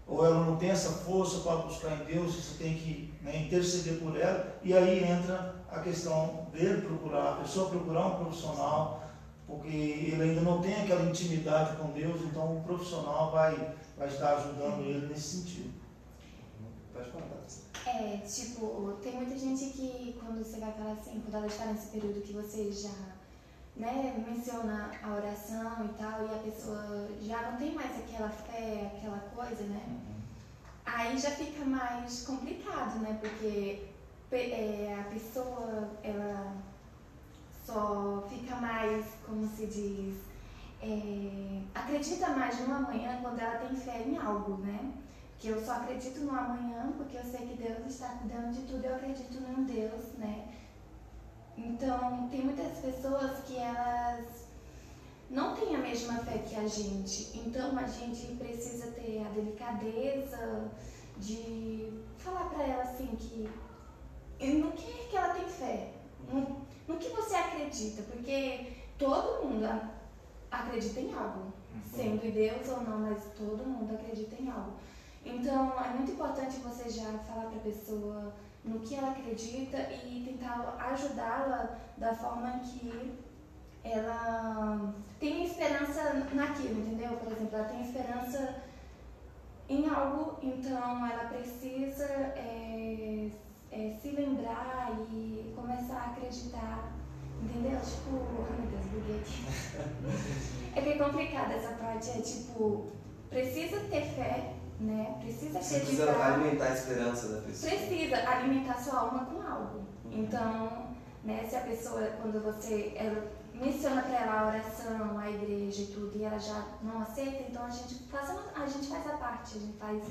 ou ela não tem essa força para buscar em Deus, você tem que né, interceder por ela, e aí entra a questão dele procurar, a pessoa procurar um profissional, porque ele ainda não tem aquela intimidade com Deus, então o profissional vai, vai estar ajudando ele nesse sentido. É, tipo, tem muita gente que quando você vai falar assim, quando ela está nesse período que você já né, menciona a oração e tal, e a pessoa já não tem mais aquela fé, aquela coisa, né? Aí já fica mais complicado, né? Porque é, a pessoa ela só fica mais, como se diz, é, acredita mais no amanhã quando ela tem fé em algo, né? Que eu só acredito no amanhã porque eu sei que Deus está cuidando de tudo, eu acredito em Deus, né? Então, tem muitas pessoas que elas não tem a mesma fé que a gente. Então a gente precisa ter a delicadeza de falar para ela assim que no que, que ela tem fé, no, no que você acredita, porque todo mundo acredita em algo, uhum. sendo Deus ou não, mas todo mundo acredita em algo. Então é muito importante você já falar para a pessoa no que ela acredita e tentar ajudá-la da forma que ela tem esperança naquilo, entendeu? Por exemplo, ela tem esperança em algo, então ela precisa é, é, se lembrar e começar a acreditar, entendeu? Tipo, ai meu Deus, buguei aqui. é bem complicado essa parte, é tipo, precisa ter fé, né? Precisa Você precisa alimentar a esperança da pessoa. Precisa alimentar sua alma com algo. Uhum. Então, né, se a pessoa, quando você ela menciona para ela a oração, a igreja e tudo, e ela já não aceita, então a gente, faz, a gente faz a parte, a gente faz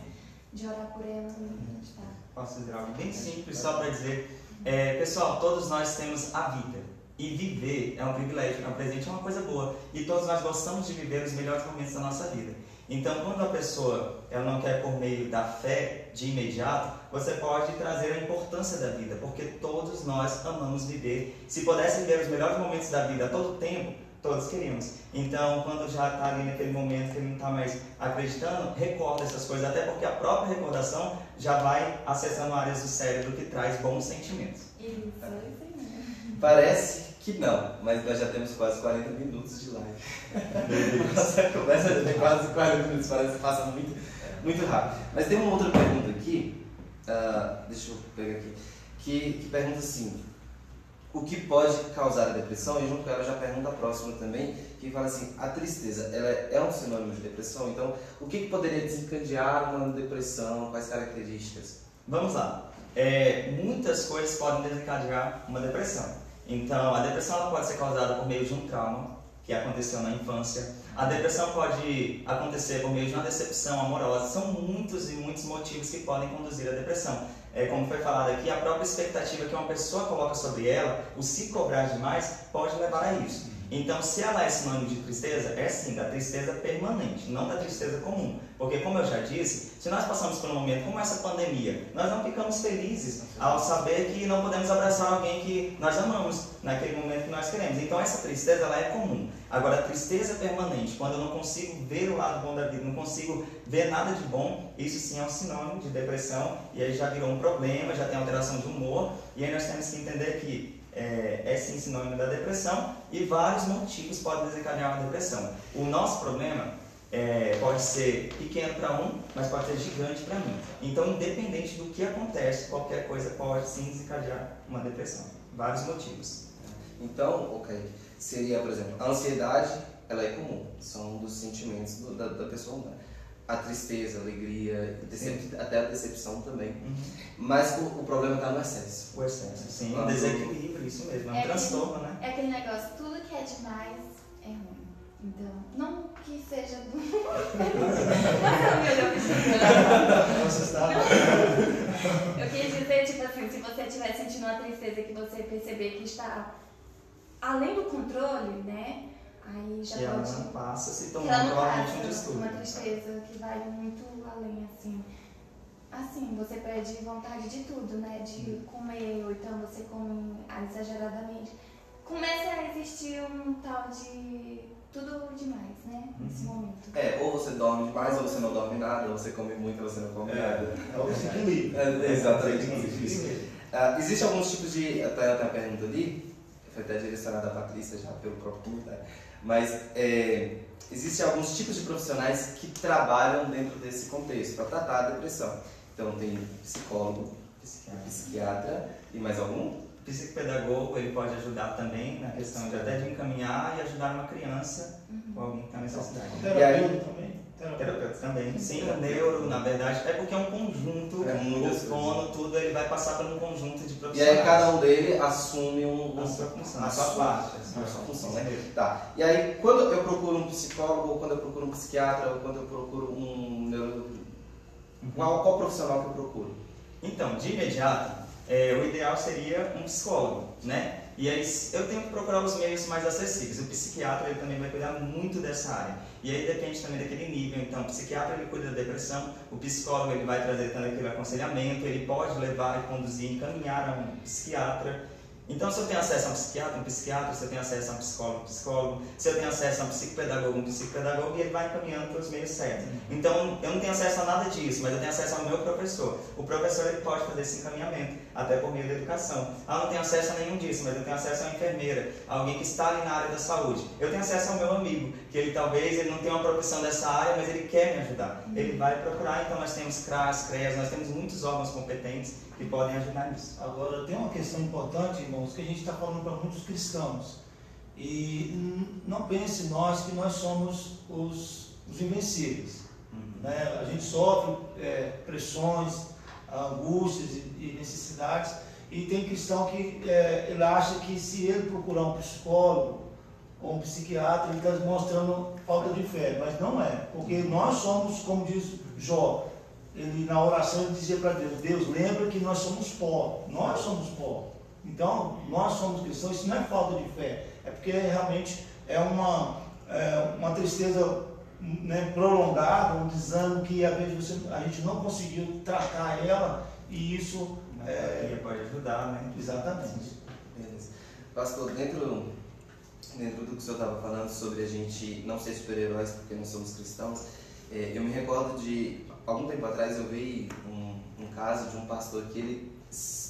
de orar por ela a gente tá. Dizer algo bem simples, só para dizer, é, pessoal, todos nós temos a vida. E viver é um privilégio, é um presente, é uma coisa boa. E todos nós gostamos de viver os melhores momentos da nossa vida. Então, quando a pessoa ela não quer por meio da fé de imediato, você pode trazer a importância da vida, porque todos nós amamos viver. Se pudesse viver os melhores momentos da vida a todo tempo, todos queríamos. Então, quando já está ali naquele momento que ele não está mais acreditando, recorda essas coisas, até porque a própria recordação já vai acessando áreas do cérebro que traz bons sentimentos. Isso, Parece que não, mas nós já temos quase 40 minutos de live. Nossa conversa já tem quase 40 minutos, parece que passa muito, muito rápido. Mas tem uma outra pergunta aqui, uh, deixa eu pegar aqui, que, que pergunta assim, o que pode causar a depressão? E junto com ela já pergunta a próxima também, que fala assim, a tristeza, ela é um sinônimo de depressão? Então, o que, poderia desencadear uma depressão? Quais características? Vamos lá. É, muitas coisas podem desencadear uma depressão. Então, a depressão pode ser causada por meio de um trauma que aconteceu na infância. A depressão pode acontecer por meio de uma decepção amorosa. São muitos e muitos motivos que podem conduzir à depressão. É, como foi falado aqui, a própria expectativa que uma pessoa coloca sobre ela, o se cobrar demais, pode levar a isso. Então, se ela é sinônimo de tristeza, é sim da tristeza permanente, não da tristeza comum. Porque, como eu já disse, se nós passamos por um momento como essa pandemia, nós não ficamos felizes ao saber que não podemos abraçar alguém que nós amamos naquele momento que nós queremos. Então, essa tristeza ela é comum. Agora, a tristeza permanente, quando eu não consigo ver o lado bom da vida, não consigo ver nada de bom, isso sim é um sinônimo de depressão e aí já virou um problema, já tem alteração de humor. E aí nós temos que entender que é, é sim sinônimo da depressão e vários motivos podem desencadear uma depressão. O nosso problema é, pode ser pequeno para um, mas pode ser gigante para mim. Então, independente do que acontece, qualquer coisa pode sim desencadear uma depressão. Vários motivos. Então, ok, seria, por exemplo, a ansiedade, ela é comum, são dos sentimentos do, da, da pessoa humana a tristeza, a alegria, até a decepção também. Uhum. Mas o, o problema está no excesso. O excesso, sim. O desequilíbrio, isso mesmo. É um é transtorno, aquele, né? É aquele negócio, tudo que é demais é ruim. Então, não que seja do. Eu quis dizer, tipo assim, se você estiver sentindo uma tristeza que você perceber que está além do controle, né? Aí já e pode. ela não passa se tornar provavelmente um distúrbio. Uma tristeza que vai muito além, assim. Assim, você perde vontade de tudo, né? De hum. comer, ou então você come exageradamente. Começa a existir um tal de tudo demais, né? Nesse uhum. momento. É, ou você dorme demais, ou você não dorme nada, ou você come muito, ou você não come é, nada. É o desequilíbrio. É, exatamente, isso. Uh, Existem alguns tipos de. Até tem uma pergunta ali, foi até direcionada a Patrícia já pelo próprio comentário. Mas é, existem alguns tipos de profissionais que trabalham dentro desse contexto para tratar a depressão. Então tem psicólogo, psiquiatra, psiquiatra e mais algum? Psicopedagogo, ele pode ajudar também na questão de até de encaminhar e ajudar uma criança uhum. ou alguém que está necessidade. Terapeuta também? Terapeuta também. Sim, o neuro, na verdade, é porque é um conjunto, é o fono, tudo, ele vai passar por um conjunto de profissionais. E aí cada um dele assume um, a sua função, a sua parte. A sua função, né? Tá. E aí, quando eu procuro um psicólogo, ou quando eu procuro um psiquiatra, ou quando eu procuro um neuro... Qual, qual profissional que eu procuro? Então, de imediato, é, o ideal seria um psicólogo, né? E aí eu tenho que procurar os meios mais acessíveis. O psiquiatra ele também vai cuidar muito dessa área. E aí depende também daquele nível. Então, o psiquiatra ele cuida da depressão, o psicólogo ele vai trazer também aquele aconselhamento, ele pode levar e conduzir, encaminhar a um psiquiatra. Então, se eu tenho acesso a um psiquiatra, um psiquiatra, se eu tenho acesso a um psicólogo, um psicólogo, se eu tenho acesso a um psicopedagogo, um psicopedagogo, e ele vai encaminhando para os meios certos. Então, eu não tenho acesso a nada disso, mas eu tenho acesso ao meu professor. O professor ele pode fazer esse encaminhamento, até por meio da educação. Ah, não tenho acesso a nenhum disso, mas eu tenho acesso a uma enfermeira, alguém que está ali na área da saúde. Eu tenho acesso ao meu amigo, que ele talvez ele não tenha uma profissão dessa área, mas ele quer me ajudar. Ele vai procurar, então nós temos CRAS, CREAS, nós temos muitos órgãos competentes que podem ajudar nisso. Agora, tem uma questão importante, irmãos, que a gente está falando para muitos cristãos. E não pense nós que nós somos os, os invencíveis. Uhum. Né? A gente sofre é, pressões, angústias e, necessidades. E tem cristão que é, ele acha que se ele procurar um psicólogo ou um psiquiatra, ele está mostrando falta de fé. Mas não é. Porque nós somos, como diz Jó, ele na oração ele dizia para Deus, Deus lembra que nós somos pó, nós somos pó. Então, nós somos cristãos, isso não é falta de fé, é porque realmente é uma, é uma tristeza né, prolongada, um desânimo que às vezes você, a gente não conseguiu tratar ela e isso é, pode ajudar, né? Exatamente. Beleza. Pastor, dentro, dentro do que o senhor estava falando sobre a gente não ser super-heróis porque não somos cristãos, é, eu me recordo de algum tempo atrás eu vi um, um caso de um pastor que ele,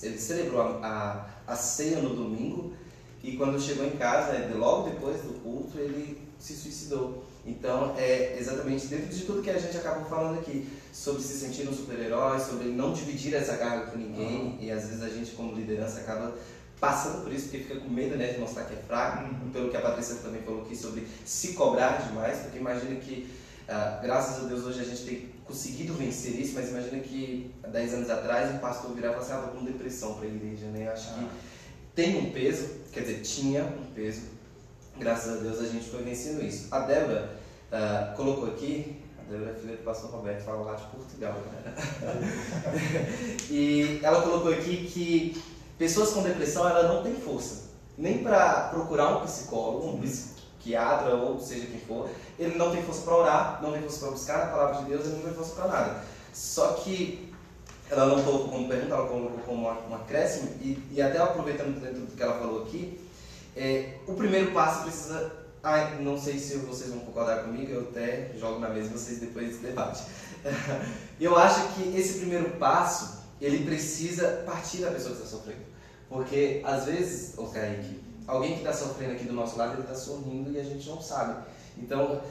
ele celebrou a, a, a ceia no domingo e quando chegou em casa, logo depois do culto, ele se suicidou. Então, é exatamente dentro de tudo que a gente acabou falando aqui, sobre se sentir um super-herói, sobre não dividir essa carga com ninguém, uhum. e às vezes a gente, como liderança, acaba passando por isso, porque fica com medo né, de mostrar que é fraco, uhum. pelo que a Patrícia também falou aqui, sobre se cobrar demais, porque imagina que, ah, graças a Deus, hoje a gente tem conseguido vencer isso, mas imagina que há 10 anos atrás um pastor virava e falava assim, ah, tô com depressão para a igreja, né? Acho ah. que tem um peso, quer dizer, tinha um peso, graças a Deus a gente foi vencendo isso. A Débora uh, colocou aqui, a Débora é filha do pastor Roberto, fala lá de Portugal, né? e ela colocou aqui que pessoas com depressão, ela não tem força, nem para procurar um psicólogo, um psiquiatra ou seja quem for, ele não tem força para orar, não tem força para buscar a palavra de Deus, ele não tem força para nada. Só que ela não colocou como pergunta, ela colocou como um acréscimo, e, e até aproveitando dentro do que ela falou aqui, é, o primeiro passo precisa. Ai, não sei se vocês vão concordar comigo, eu até jogo na mesa vocês depois debatem. eu acho que esse primeiro passo, ele precisa partir da pessoa que está sofrendo. Porque às vezes, ô Kaique, alguém que está sofrendo aqui do nosso lado, ele está sorrindo e a gente não sabe. Então,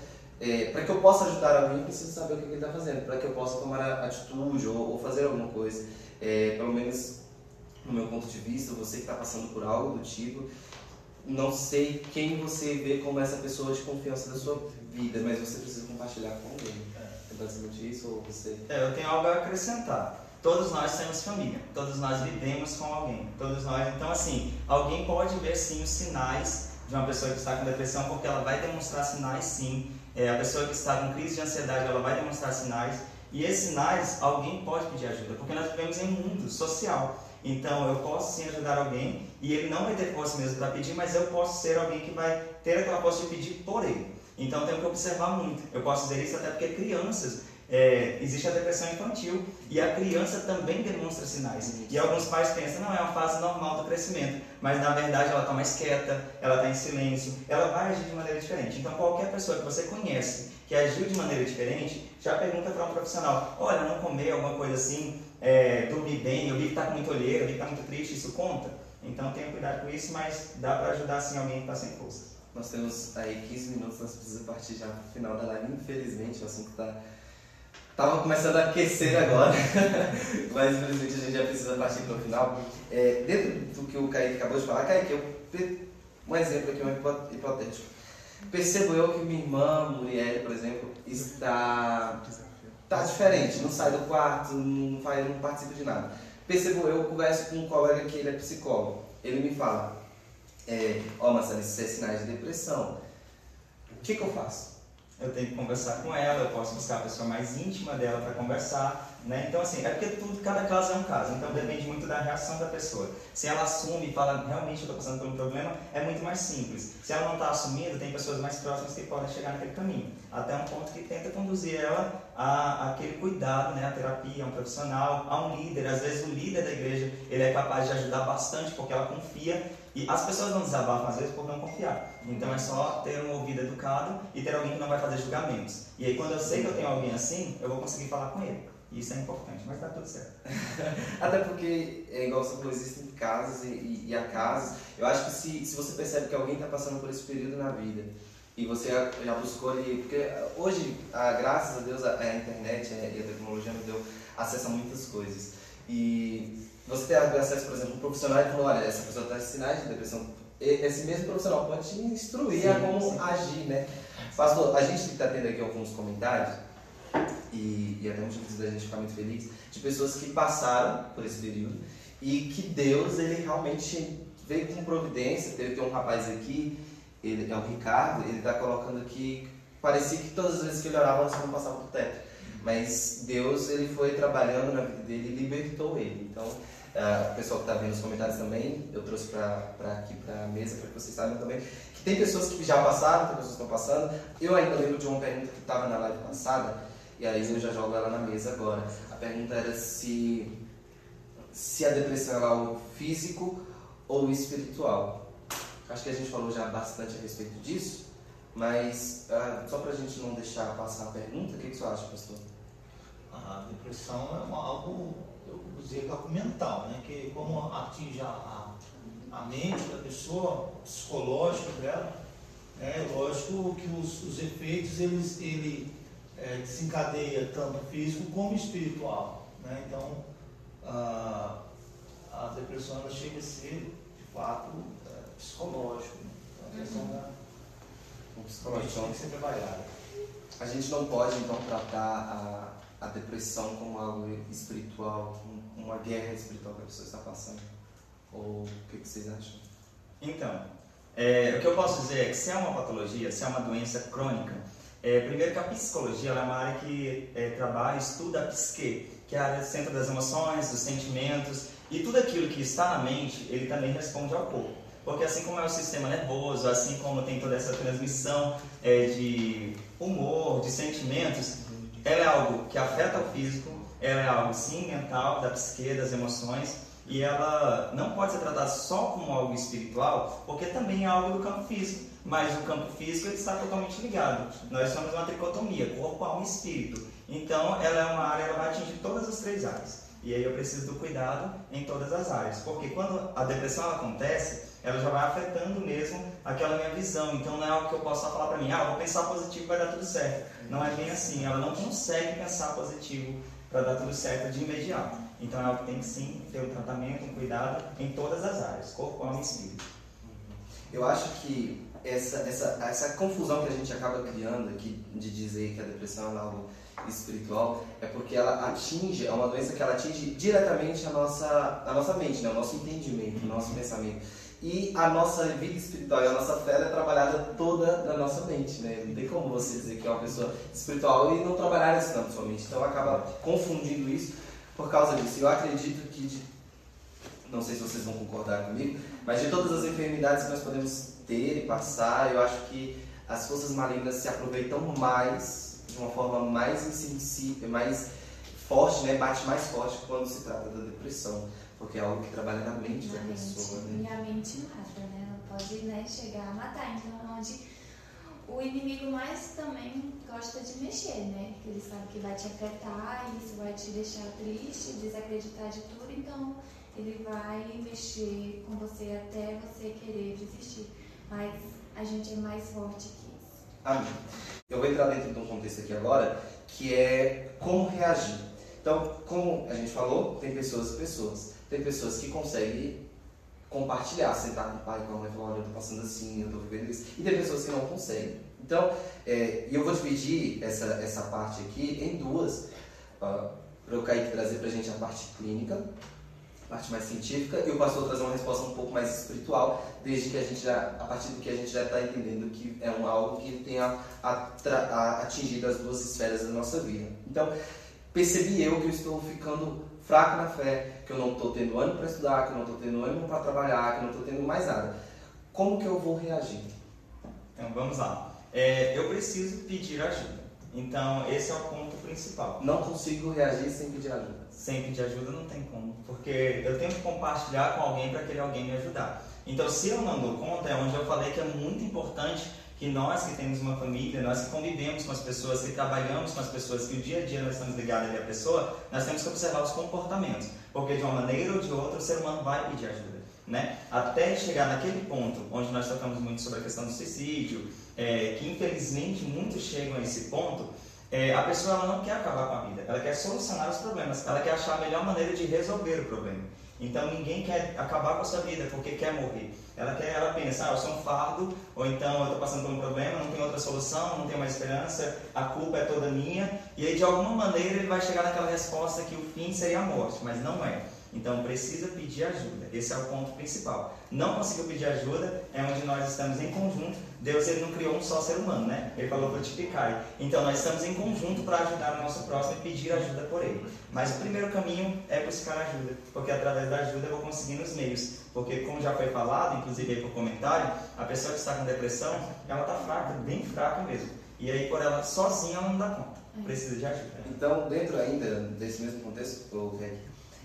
é, para que eu possa ajudar alguém, eu preciso saber o que ele está fazendo, para que eu possa tomar atitude ou, ou fazer alguma coisa. É, pelo menos no meu ponto de vista, você que está passando por algo do tipo, não sei quem você vê como essa pessoa de confiança da sua vida, mas você precisa compartilhar com alguém. É basicamente isso ou você? É, eu tenho algo a acrescentar. Todos nós temos família, todos nós vivemos com alguém, todos nós. Então, assim, alguém pode ver sim os sinais de uma pessoa que está com depressão, porque ela vai demonstrar sinais sim. É, a pessoa que está com crise de ansiedade, ela vai demonstrar sinais. E esses sinais, alguém pode pedir ajuda, porque nós vivemos em um mundo social. Então, eu posso sim ajudar alguém e ele não vai ter força mesmo para pedir, mas eu posso ser alguém que vai ter aquela força de pedir por ele. Então, tenho que observar muito. Eu posso dizer isso até porque crianças é, existe a depressão infantil e a criança também demonstra sinais. E alguns pais pensam, não, é uma fase normal do crescimento, mas na verdade ela está mais quieta, ela está em silêncio, ela vai agir de maneira diferente. Então qualquer pessoa que você conhece que agiu de maneira diferente, já pergunta para um profissional, olha, não comer alguma coisa assim, é, dormir bem, eu vi que está com muita olheira, eu vi que está muito triste, isso conta? Então tenha cuidado com isso, mas dá para ajudar sim alguém que está sem forças. Nós temos aí 15 minutos, nós precisamos partir já para o final da live, infelizmente o assunto está Tava começando a aquecer agora, mas infelizmente a gente já precisa partir para o final. É, dentro do que o Kaique acabou de falar, Kaique, eu, um exemplo aqui, um hipotético. Percebo eu que minha irmã, Muriel, por exemplo, está, está diferente, não sai do quarto, não, faz, não participa de nada. Percebo eu, converso com um colega que ele é psicólogo. Ele me fala, é, ó oh, Marcelo, isso é sinais de depressão. O que, que eu faço? eu tenho que conversar com ela, eu posso buscar a pessoa mais íntima dela para conversar, Né? Então, assim, é porque tudo, cada caso é um caso, então depende muito da reação da pessoa. Se ela assume e fala, realmente eu estou passando por um problema, é muito mais simples. Se ela não está assumindo, tem pessoas mais próximas que podem chegar naquele caminho. Até um ponto que tenta conduzir ela a, a aquele cuidado, né? a terapia, a um profissional, a um líder. Às vezes o líder da igreja ele é capaz de ajudar bastante porque ela confia. E as pessoas não desabafam às vezes por não confiar. Então é só ter um ouvido educado e ter alguém que não vai fazer julgamentos. E aí quando eu sei que eu tenho alguém assim, eu vou conseguir falar com ele. Isso é importante, mas tá tudo certo. Até porque, é igual você falou, existem casos e, e, e há casos. Eu acho que se, se você percebe que alguém está passando por esse período na vida e você já buscou ali. Porque hoje, a, graças a Deus, a, a internet e a tecnologia nos deu acesso a muitas coisas. E você ter acesso, por exemplo, um profissional e falou: olha, essa pessoa está em sinais de depressão. Esse mesmo profissional pode te instruir sim, a como sim. agir, né? Pastor, a gente está tendo aqui alguns comentários e, e até motivos da gente ficar muito feliz, de pessoas que passaram por esse período e que Deus, ele realmente veio com providência. Teve um rapaz aqui, ele é o Ricardo, ele está colocando aqui, parecia que todas as vezes que ele orava, nós não passava do teto. Mas Deus, ele foi trabalhando na vida dele e libertou ele. Então, Uh, o pessoal que está vendo os comentários também, eu trouxe para aqui para a mesa para que vocês saibam também que tem pessoas que já passaram, tem pessoas que estão passando. Eu ainda lembro de uma pergunta que estava na live passada, e aí eu já jogo ela na mesa agora. A pergunta era se, se a depressão é algo físico ou espiritual. Acho que a gente falou já bastante a respeito disso, mas uh, só para a gente não deixar passar a pergunta, o que, que você acha, pastor? A depressão é algo, eu dizer, algo mental, né? que como atinge a, a mente da pessoa, o psicológico dela, é lógico que os, os efeitos eles, ele é, desencadeia tanto físico como espiritual. Né? Então, a, a depressão ela chega a ser, de fato, é, psicológico. Né? Então, a questão uhum. da o psicológico tem que ser trabalhada. A gente não pode, então, tratar a, a depressão como algo espiritual, uma guerra espiritual que a pessoa está passando. Ou o que, que vocês acham? Então, é, o que eu posso dizer é que se é uma patologia, se é uma doença crônica, é, primeiro que a psicologia é uma área que é, trabalha, estuda a psique, que é a área do centro das emoções, dos sentimentos, e tudo aquilo que está na mente, ele também responde ao corpo. Porque assim como é o sistema nervoso, assim como tem toda essa transmissão é, de humor, de sentimentos, ela é algo que afeta o físico, ela é algo sim mental, da psique, das emoções, e ela não pode ser tratada só como algo espiritual, porque também é algo do campo físico mas o campo físico está totalmente ligado. Nós somos uma tricotomia, corpo, alma e espírito. Então, ela é uma área, ela vai atingir todas as três áreas. E aí eu preciso do cuidado em todas as áreas, porque quando a depressão acontece, ela já vai afetando mesmo aquela minha visão. Então não é algo que eu possa falar para mim, ah, vou pensar positivo vai dar tudo certo. Não é bem assim, ela não consegue pensar positivo para dar tudo certo de imediato. Então é algo que tem que sim ter um tratamento, um cuidado em todas as áreas, corpo, alma e espírito. Eu acho que essa, essa, essa confusão que a gente acaba criando aqui de dizer que a depressão é algo espiritual é porque ela atinge, é uma doença que ela atinge diretamente a nossa, a nossa mente, né? o nosso entendimento, o nosso pensamento. E a nossa vida espiritual e a nossa fé é trabalhada toda na nossa mente, né? Não tem como você dizer que é uma pessoa espiritual e não trabalhar isso na sua mente. Então acaba confundindo isso por causa disso. Eu acredito que, de, não sei se vocês vão concordar comigo, mas de todas as enfermidades que nós podemos ter e passar, eu acho que as forças malignas se aproveitam mais, de uma forma mais insensível, mais forte, né? bate mais forte quando se trata da depressão, porque é algo que trabalha na mente na da mente, pessoa. Né? E a mente mata, né? Ela pode né, chegar a matar. Então, onde o inimigo mais também gosta de mexer, né? Porque ele sabe que vai te afetar, isso vai te deixar triste, desacreditar de tudo, então ele vai mexer com você até você querer desistir mas a gente é mais forte que isso. Amém. Eu vou entrar dentro de um contexto aqui agora, que é como reagir. Então, como a gente falou, tem pessoas e pessoas. Tem pessoas que conseguem compartilhar, sentar com o pai, com a mãe e falar, olha, eu estou passando assim, eu estou vivendo isso. E tem pessoas que não conseguem. Então, é, eu vou dividir essa, essa parte aqui em duas, uh, para o Kaique trazer para a gente a parte clínica parte mais científica, e o pastor trazer uma resposta um pouco mais espiritual, desde que a gente já, a partir do que a gente já está entendendo que é um algo que tenha atingido as duas esferas da nossa vida. Então, percebi eu que eu estou ficando fraco na fé, que eu não estou tendo ânimo para estudar, que eu não estou tendo ânimo para trabalhar, que eu não estou tendo mais nada. Como que eu vou reagir? Então vamos lá. É, eu preciso pedir ajuda. Então esse é o ponto principal. Não consigo reagir sem pedir ajuda. Sem pedir ajuda não tem como, porque eu tenho que compartilhar com alguém para aquele alguém me ajudar. Então se eu não dou conta, é onde eu falei que é muito importante que nós que temos uma família, nós que convivemos com as pessoas, que trabalhamos com as pessoas, que o dia a dia nós estamos ligados à pessoa, nós temos que observar os comportamentos, porque de uma maneira ou de outra o ser humano vai pedir ajuda. Né? Até chegar naquele ponto onde nós tocamos muito sobre a questão do suicídio, é, que infelizmente muitos chegam a esse ponto, é, a pessoa ela não quer acabar com a vida, ela quer solucionar os problemas, ela quer achar a melhor maneira de resolver o problema. Então ninguém quer acabar com a sua vida porque quer morrer. Ela quer, ela pensa, ah, eu sou um fardo, ou então eu estou passando por um problema, não tem outra solução, não tenho mais esperança, a culpa é toda minha. E aí de alguma maneira ele vai chegar naquela resposta que o fim seria a morte, mas não é. Então precisa pedir ajuda. Esse é o ponto principal. Não conseguiu pedir ajuda, é onde nós estamos em conjunto. Deus ele não criou um só ser humano, né? Ele falou frutificar. Então nós estamos em conjunto para ajudar o nosso próximo e pedir ajuda por ele. Mas o primeiro caminho é buscar ajuda, porque através da ajuda eu vou conseguindo os meios. Porque como já foi falado, inclusive aí por comentário, a pessoa que está com depressão, ela está fraca, bem fraca mesmo. E aí por ela sozinha ela não dá conta. Precisa de ajuda. Então, dentro ainda desse mesmo contexto, o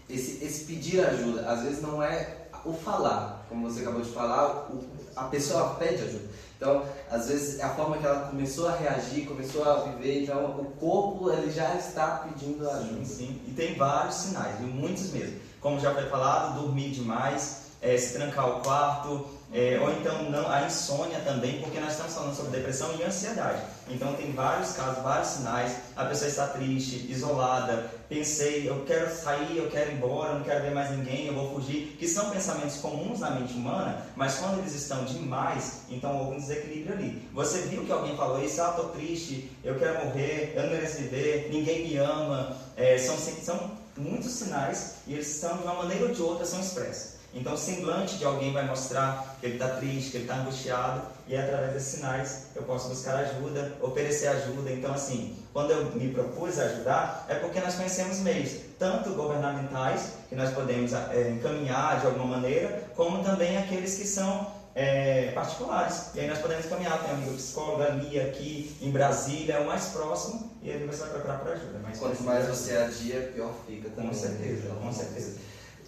esse, esse pedir ajuda, às vezes não é o falar, como você acabou de falar, o, a pessoa pede ajuda. Então, às vezes é a forma que ela começou a reagir, começou a viver, então o corpo ele já está pedindo ajuda. Sim, sim. E tem vários sinais, muitos mesmo. Como já foi falado, dormir demais, é, se trancar o quarto, é, ou então não, a insônia também, porque nós estamos falando sobre depressão e ansiedade. Então tem vários casos, vários sinais. A pessoa está triste, isolada, pensei, eu quero sair, eu quero ir embora, não quero ver mais ninguém, eu vou fugir, que são pensamentos comuns na mente humana, mas quando eles estão demais, então houve um desequilíbrio ali. Você viu que alguém falou isso, ah, estou triste, eu quero morrer, eu não mereço viver, ninguém me ama. É, são, são muitos sinais e eles são de uma maneira ou de outra são expressos. Então, o semblante de alguém vai mostrar que ele está triste, que ele está angustiado, e é através desses sinais eu posso buscar ajuda, oferecer ajuda. Então, assim, quando eu me propus ajudar, é porque nós conhecemos meios, tanto governamentais, que nós podemos é, encaminhar de alguma maneira, como também aqueles que são é, particulares. E aí nós podemos encaminhar, tem um amigo psicólogo ali, aqui em Brasília, é o mais próximo, e ele vai procurar por ajuda. Mas Quanto mais você adia, pior fica também. Com certeza, com certeza.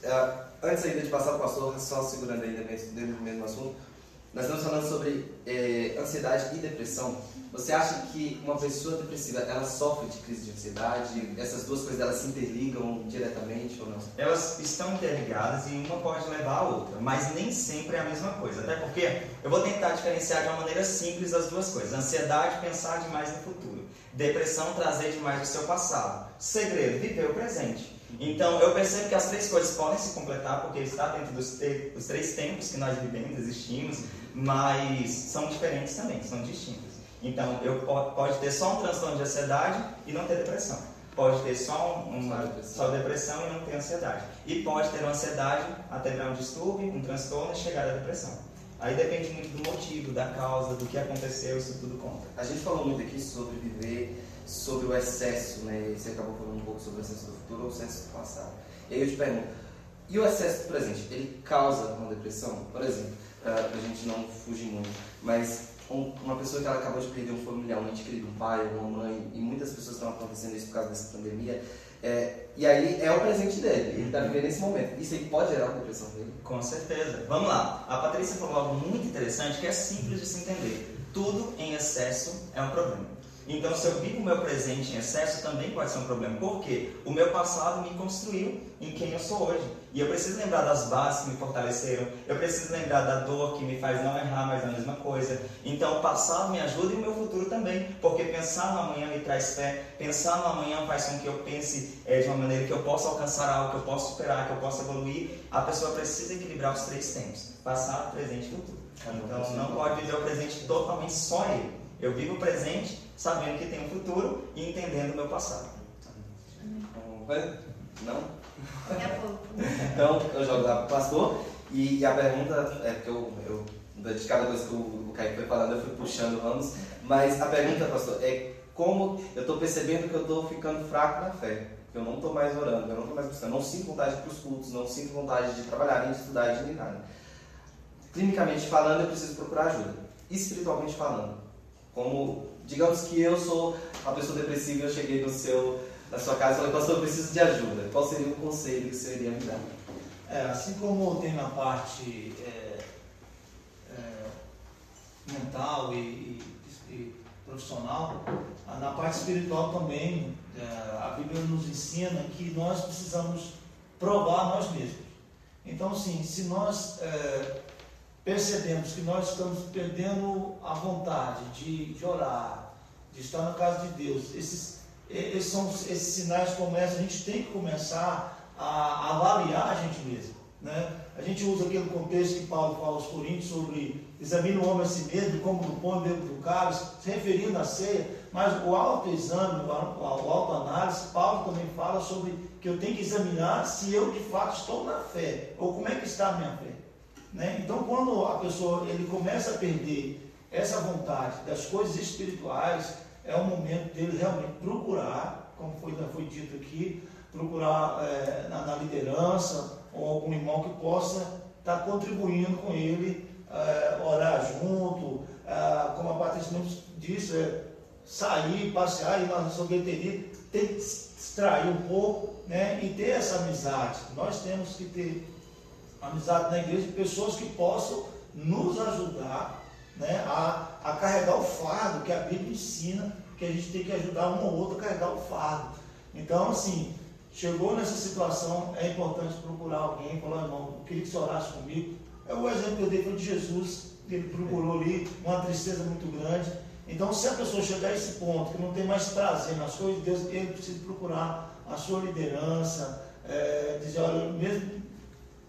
Uh, antes ainda de passar para o pastor, só segurando ainda dentro do mesmo assunto, nós estamos falando sobre eh, ansiedade e depressão. Você acha que uma pessoa depressiva ela sofre de crise de ansiedade? Essas duas coisas elas se interligam diretamente ou não? Elas estão interligadas e uma pode levar a outra, mas nem sempre é a mesma coisa. Até porque eu vou tentar diferenciar de uma maneira simples as duas coisas. Ansiedade, pensar demais no futuro. Depressão, trazer demais o seu passado. Segredo, viver o presente. Então, eu percebo que as três coisas podem se completar, porque está dentro dos, dos três tempos que nós vivemos, existimos, mas são diferentes também, são distintos. Então, eu pode ter só um transtorno de ansiedade e não ter depressão. Pode ter só um, uma depressão. só depressão e não ter ansiedade. E pode ter uma ansiedade até virar um distúrbio, um transtorno e chegar à depressão. Aí depende muito do motivo, da causa, do que aconteceu, isso tudo conta. A gente falou muito aqui sobre viver sobre o excesso, né? Você acabou falando um pouco sobre o excesso do futuro ou o excesso do passado. E aí eu te pergunto, e o excesso do presente, ele causa uma depressão? Por exemplo, para a gente não fugir muito, mas um, uma pessoa que ela acabou de perder um familiar, um ente querido, um pai, uma mãe, e muitas pessoas estão acontecendo isso por causa dessa pandemia, é, e aí é o presente dele, ele está vivendo nesse momento. Isso aí pode gerar uma depressão dele? Com certeza. Vamos lá. A Patrícia falou algo muito interessante que é simples de se entender. Tudo em excesso é um problema. Então, se eu vivo o meu presente em excesso, também pode ser um problema. Por quê? O meu passado me construiu em quem eu sou hoje. E eu preciso lembrar das bases que me fortaleceram. Eu preciso lembrar da dor que me faz não errar mais a mesma coisa. Então, o passado me ajuda e o meu futuro também. Porque pensar no amanhã me traz fé. Pensar no amanhã faz com que eu pense é, de uma maneira que eu possa alcançar algo, que eu possa superar, que eu possa evoluir. A pessoa precisa equilibrar os três tempos: passado, presente e futuro. Então, não pode viver o presente totalmente só ele. Eu vivo o presente sabendo que tem um futuro e entendendo o meu passado. Não? A pouco. Então, eu jogo lá para o pastor e a pergunta é que eu, eu de cada coisa que o, o Kaique foi falando, eu fui puxando vamos, mas a pergunta, pastor, é como eu estou percebendo que eu estou ficando fraco na fé, que eu não estou mais orando, eu não estou mais buscando, não sinto vontade para os cultos, não sinto vontade de trabalhar, nem de estudar, nem nada. Clinicamente falando, eu preciso procurar ajuda. Espiritualmente falando, como digamos que eu sou uma pessoa depressiva e eu cheguei no seu, na sua casa e falei, pastor, eu preciso de ajuda. Qual seria o conselho que senhor iria me dar? É, assim como tem na parte é, é, mental e, e, e, profissional, na parte espiritual também, é, a Bíblia nos ensina que nós precisamos provar nós mesmos. Então, sim, se nós é, percebemos que nós estamos perdendo a vontade de, de orar, de estar na casa de Deus, esses, esses, são, esses sinais começam, a gente tem que começar a avaliar a gente mesmo. Né? A gente usa aquele contexto que Paulo fala aos Coríntios sobre examina o homem a si mesmo, como do pão dentro do cálice, se referindo à ceia, mas o autoexame, o autoanálise, Paulo também fala sobre que eu tenho que examinar se eu de fato estou na fé, ou como é que está a minha fé. Né? Então, quando a pessoa ele começa a perder essa vontade das coisas espirituais, é o momento dele realmente procurar, como foi, foi dito aqui, procurar é, na, na, liderança ou algum irmão que possa estar tá contribuindo com ele, é, orar junto, é, como a Patrícia disse, é, sair, passear, ir na sorveteria, ter que extrair um pouco né, e ter essa amizade. Nós temos que ter amizade na igreja pessoas que possam nos ajudar né, a, a carregar o fardo que a Bíblia ensina, que a gente tem que ajudar um ou outro a carregar o fardo. Então, assim, chegou nessa situação, é importante procurar alguém, falar, irmão, eu queria que você orasse comigo. É o exemplo que eu dei de Jesus, ele procurou ali uma tristeza muito grande. Então, se a pessoa chegar a esse ponto, que não tem mais prazer nas coisas de Deus, ele precisa procurar a sua liderança, é, dizer, olha, mesmo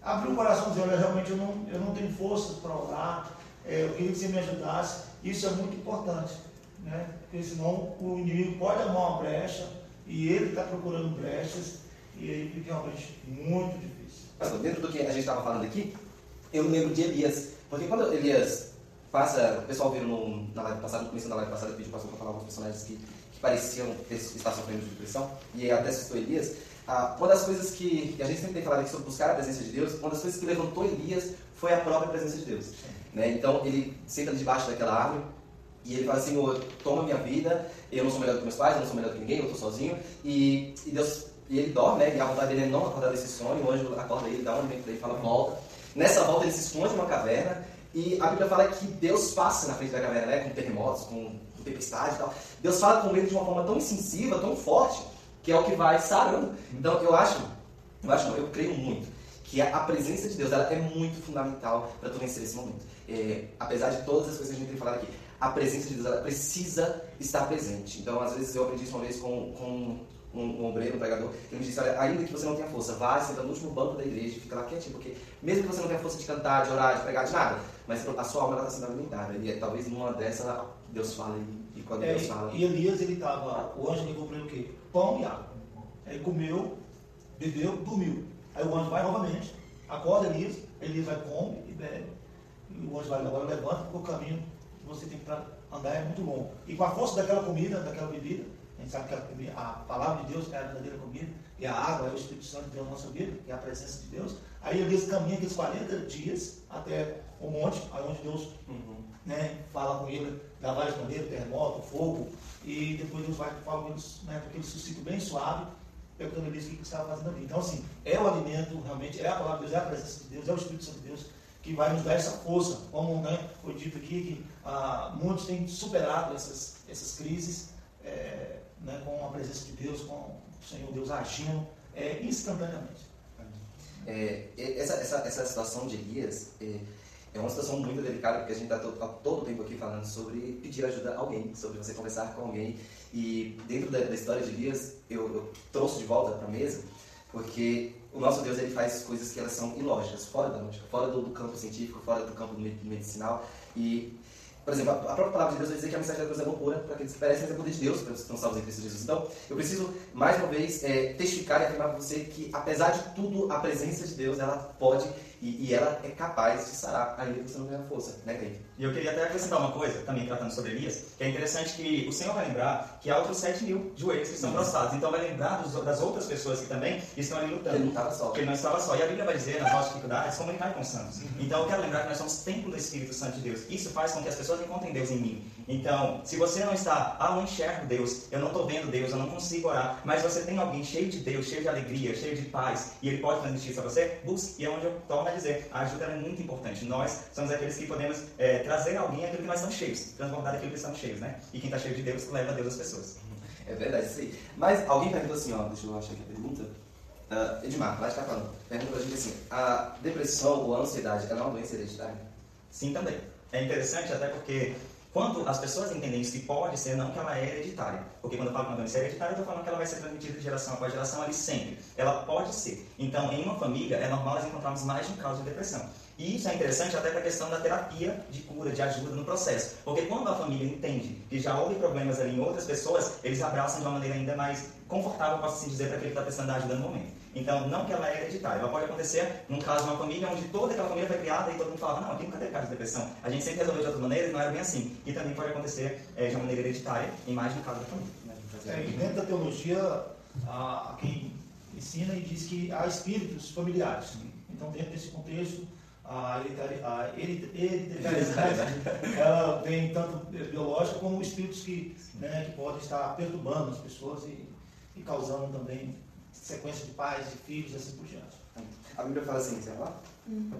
abrir o coração e dizer, olha, realmente eu não, eu não tenho forças para orar, é, eu queria que você me ajudasse. Isso é muito importante, né? porque senão o inimigo pode armar uma brecha e ele está procurando brechas e aí fica realmente muito difícil. Dentro do que a gente estava falando aqui, eu me lembro de Elias, porque quando Elias passa, o pessoal viu no, na live passada, no começo da live passada, o pastor para falar alguns personagens que, que pareciam estar sofrendo de depressão, e até citou Elias, ah, uma das coisas que, a gente sempre tem falado aqui sobre buscar a presença de Deus, uma das coisas que levantou Elias foi a própria presença de Deus. Né? Então ele senta debaixo daquela árvore e ele fala assim: toma minha vida, eu não sou melhor do que meus pais, eu não sou melhor do que ninguém, eu estou sozinho. E, e, Deus, e ele dorme, né? e a vontade dele é não acordar desse sonho. O anjo acorda ele, dá um alimento para ele fala: volta. Nessa volta ele se esconde numa caverna e a Bíblia fala que Deus passa na frente da caverna, né? com terremotos, com tempestade e tal. Deus fala com ele de uma forma tão incisiva, tão forte que é o que vai sarando. Então eu acho, eu acho, eu creio muito que a presença de Deus ela é muito fundamental para tu vencer esse momento. É, apesar de todas as coisas que a gente tem falado aqui, a presença de Deus ela precisa estar presente. Então às vezes eu aprendi isso uma vez com, com um, um obreiro, um pregador, ele me disse, olha, ainda que você não tenha força, vá, senta no último banco da igreja, fica lá quietinho, porque mesmo que você não tenha força de cantar, de orar, de pregar, de nada, mas a sua alma está sendo alimentada. E é, talvez numa dessa Deus fala e, e quando é, Deus fala... E Elias, ele estava, o anjo ligou para ele o quê? Pão e água. Ele comeu, bebeu, dormiu. Aí o anjo vai novamente, acorda Elias, Elias vai, come e bebe. E o anjo vai agora levanta, porque o caminho que você tem para andar é muito longo. E com a força daquela comida, daquela bebida, a gente sabe que a, a palavra de Deus é a verdadeira comida, e a água é o Espírito Santo de Deus na nossa vida, que é a presença de Deus. Aí Elias caminha aqueles 40 dias até o monte, aí onde Deus uhum. né, fala com ele da várias maneiras, terremoto, fogo, e depois Deus vai falar né, aquele suscito bem suave, perguntando a Elias o que ele estava fazendo ali. Então, assim, é o alimento, realmente, é a palavra de Deus, é a presença de Deus, é o Espírito Santo de Deus que vai nos dar essa força. Como né, foi dito aqui, que ah, muitos têm superado essas, essas crises é, né, com a presença de Deus, com o Senhor Deus agindo é, instantaneamente. É, essa, essa, essa situação de Elias é, é uma situação muito delicada, porque a gente está todo, tá todo tempo aqui falando sobre pedir ajuda a alguém, sobre você conversar com alguém. E dentro da, da história de Elias, eu, eu trouxe de volta para a mesa, porque o nosso Deus ele faz coisas que elas são ilógicas, fora da lógica, fora do, do campo científico, fora do campo medicinal. E, por exemplo, a, a própria palavra de Deus vai dizer que a mensagem da cruz é loucura para aqueles que parecem ser poder de Deus, para os que estão salvos em Cristo Jesus. Então, eu preciso, mais uma vez, é, testificar e afirmar para você que, apesar de tudo, a presença de Deus ela pode E, e ela é capaz de sarar, ainda que você não tenha força, né, Kaique? E eu queria até acrescentar uma coisa, também tratando sobre Elias, que é interessante que o Senhor vai lembrar que há outros 7 mil joelhos que estão prostrados. Então vai lembrar dos, das outras pessoas que também estão ali lutando. Ele não estava só. Porque ele não estava só. E a Bíblia vai dizer, nas nossas dificuldades, comunicar com os santos. Então eu quero lembrar que nós somos templo do Espírito Santo de Deus. Isso faz com que as pessoas encontrem Deus em mim. Então, se você não está, ah, eu enxergo Deus, eu não estou vendo Deus, eu não consigo orar, mas você tem alguém cheio de Deus, cheio de alegria, cheio de paz, e ele pode transmitir isso a você, busque. E é onde eu torno a dizer, a ajuda é muito importante. Nós somos aqueles que podemos é, trazer a alguém aquilo que nós estamos cheios, transbordar aquilo que estamos cheios, né? E quem está cheio de Deus, leva Deus às pessoas. É verdade, isso aí. Mas alguém perguntou assim, ó, deixa eu achar aqui a pergunta. Uh, Edmar, lá está falando, pergunta pra gente assim, a depressão ou a ansiedade, ela é uma doença hereditária? Sim, também. É interessante até porque quando as pessoas entendem isso, que pode ser, não que ela é hereditária. Porque quando eu falo que uma doença é hereditária, eu estou falando que ela vai ser transmitida de geração após geração ali sempre. Ela pode ser. Então, em uma família, é normal nós encontrarmos mais de um caso de depressão. E isso é interessante até para a questão da terapia de cura, de ajuda no processo. Porque quando a família entende que já houve problemas ali em outras pessoas, eles abraçam de uma maneira ainda mais confortável, posso assim dizer, para aquele que está precisando da ajuda no momento. Então, não que ela é hereditária, ela pode acontecer num caso de uma família onde toda aquela família foi criada e todo mundo falava, não, aqui nunca teve caso de depressão. A gente sempre resolveu de outras maneiras e não era bem assim. E também pode acontecer é, de uma maneira hereditária, em mais de um caso da família. É, e dentro da teologia, a, a quem ensina e diz que há espíritos familiares. Então, dentro desse contexto, a hereditariedade ela vem tanto biológica como espíritos que, né, que podem estar perturbando as pessoas e, e causando também sequência de pais, de filhos e assim por diante. A Bíblia fala assim, você vai falar? Uhum.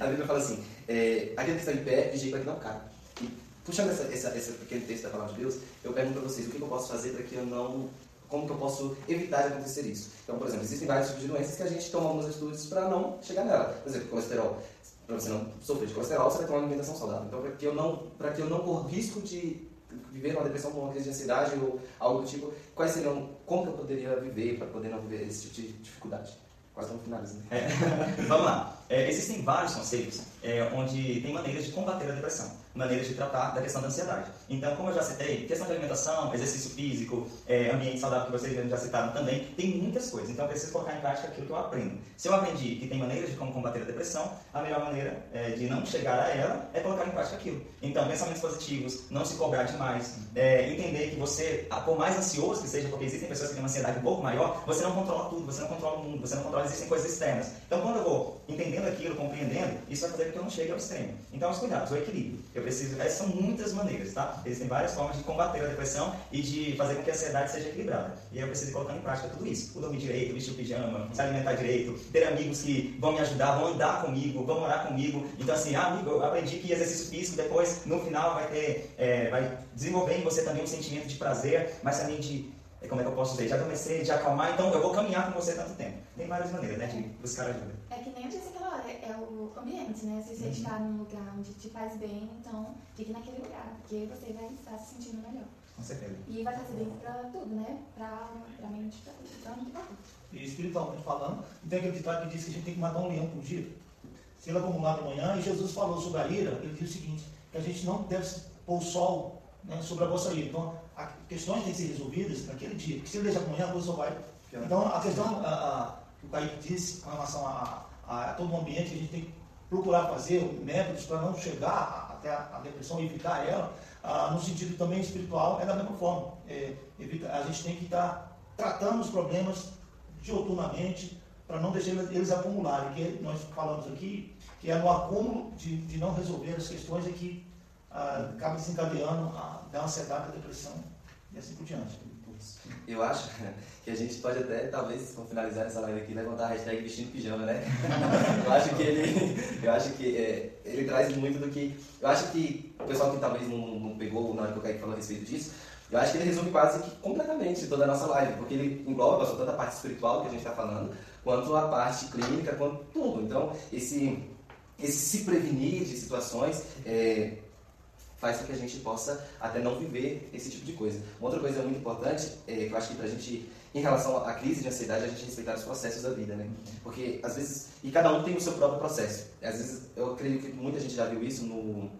A Bíblia fala assim, é, aquele que está em pé, vigia para que não caia. E puxando essa, essa, esse pequeno texto da palavra de Deus, eu pergunto para vocês, o que eu posso fazer para que eu não... Como que eu posso evitar de acontecer isso? Então, por exemplo, existem vários tipos de doenças que a gente toma algumas atitudes para não chegar nela. Por exemplo, colesterol. Para você não sofrer de colesterol, você vai tomar uma alimentação saudável. Então, para que eu não, para que eu não corra risco de viver uma depressão com uma crise de ansiedade ou algo do tipo, quais seriam, como que eu poderia viver para poder não viver esse tipo de dificuldade? Quase estamos finalizando. É. Vamos lá. É, existem vários conselhos é, onde tem maneiras de combater a depressão maneiras de tratar da questão da ansiedade. Então, como eu já citei, questão de alimentação, exercício físico, é, ambiente saudável que vocês já citaram também, tem muitas coisas. Então, eu preciso colocar em prática aquilo que eu aprendo. Se eu aprendi que tem maneiras de como combater a depressão, a melhor maneira é, de não chegar a ela é colocar em prática aquilo. Então, pensamentos positivos, não se cobrar demais, é, entender que você, por mais ansioso que seja, porque existem pessoas que têm uma ansiedade um pouco maior, você não controla tudo, você não controla o mundo, você não controla, existem coisas externas. Então, quando eu vou entendendo aquilo, compreendendo, isso vai fazer com que eu não chegue ao extremo. Então, os cuidados, o equilíbrio. Eu preciso, essas são muitas maneiras, tá? Existem várias formas de combater a depressão e de fazer com que a ansiedade seja equilibrada. E eu preciso colocar em prática tudo isso. O dormir direito, vestir o pijama, se alimentar direito, ter amigos que vão me ajudar, vão andar comigo, vão morar comigo. Então, assim, ah, amigo, eu aprendi que exercício físico depois, no final, vai ter, é, vai desenvolver em você também um sentimento de prazer, mas também de é, como é que eu posso dizer, de adormecer, de acalmar, então eu vou caminhar com você tanto tempo. Tem várias maneiras, né, de buscar ajuda. É que nem eu disse hora, é o ambiente, né? Se você uhum. está num lugar onde te faz bem, então fique naquele lugar, porque você vai estar se sentindo melhor. Com certeza. E vai fazer bem para tudo, né? Para alma, para mente, para tudo. Então, muito bom. E espiritualmente falando, tem aquele ditado que diz que a gente tem que matar um leão por dia. Se ele acumular de manhã, e Jesus falou sobre a ira, ele diz o seguinte, que a gente não deve pôr o sol né, sobre a vossa ira. Então, questões têm que ser resolvidas naquele dia. Porque se ele deixar amanhã, a coisa só vai. Então, a questão a, a, que o Kaique disse com relação a, a, todo o ambiente, a gente tem que procurar fazer métodos para não chegar até a, depressão e evitar ela, no sentido também espiritual, é da mesma forma. É, evita, a gente tem que estar tratando os problemas dioturnamente para não deixar eles acumularem. Que nós falamos aqui que é no acúmulo de, de não resolver as questões é que acaba desencadeando a, da ansiedade, da depressão e assim por diante. Eu acho que a gente pode até, talvez, para finalizar essa live aqui, levantar a hashtag vestindo pijama, né? eu acho que ele, eu acho que é, ele traz muito do que. Eu acho que o pessoal que talvez não, não pegou na hora que o Kaique falou a respeito disso, eu acho que ele resume quase que completamente toda a nossa live, porque ele engloba tanto a parte espiritual que a gente está falando, quanto a parte clínica, quanto tudo. Então, esse, esse se prevenir de situações. É, faz com que a gente possa até não viver esse tipo de coisa. Uma outra coisa muito importante, é, que eu acho que para a gente, em relação à crise de ansiedade, a gente respeitar os processos da vida, né? Porque às vezes, e cada um tem o seu próprio processo. Às vezes, eu acredito que muita gente já viu isso no,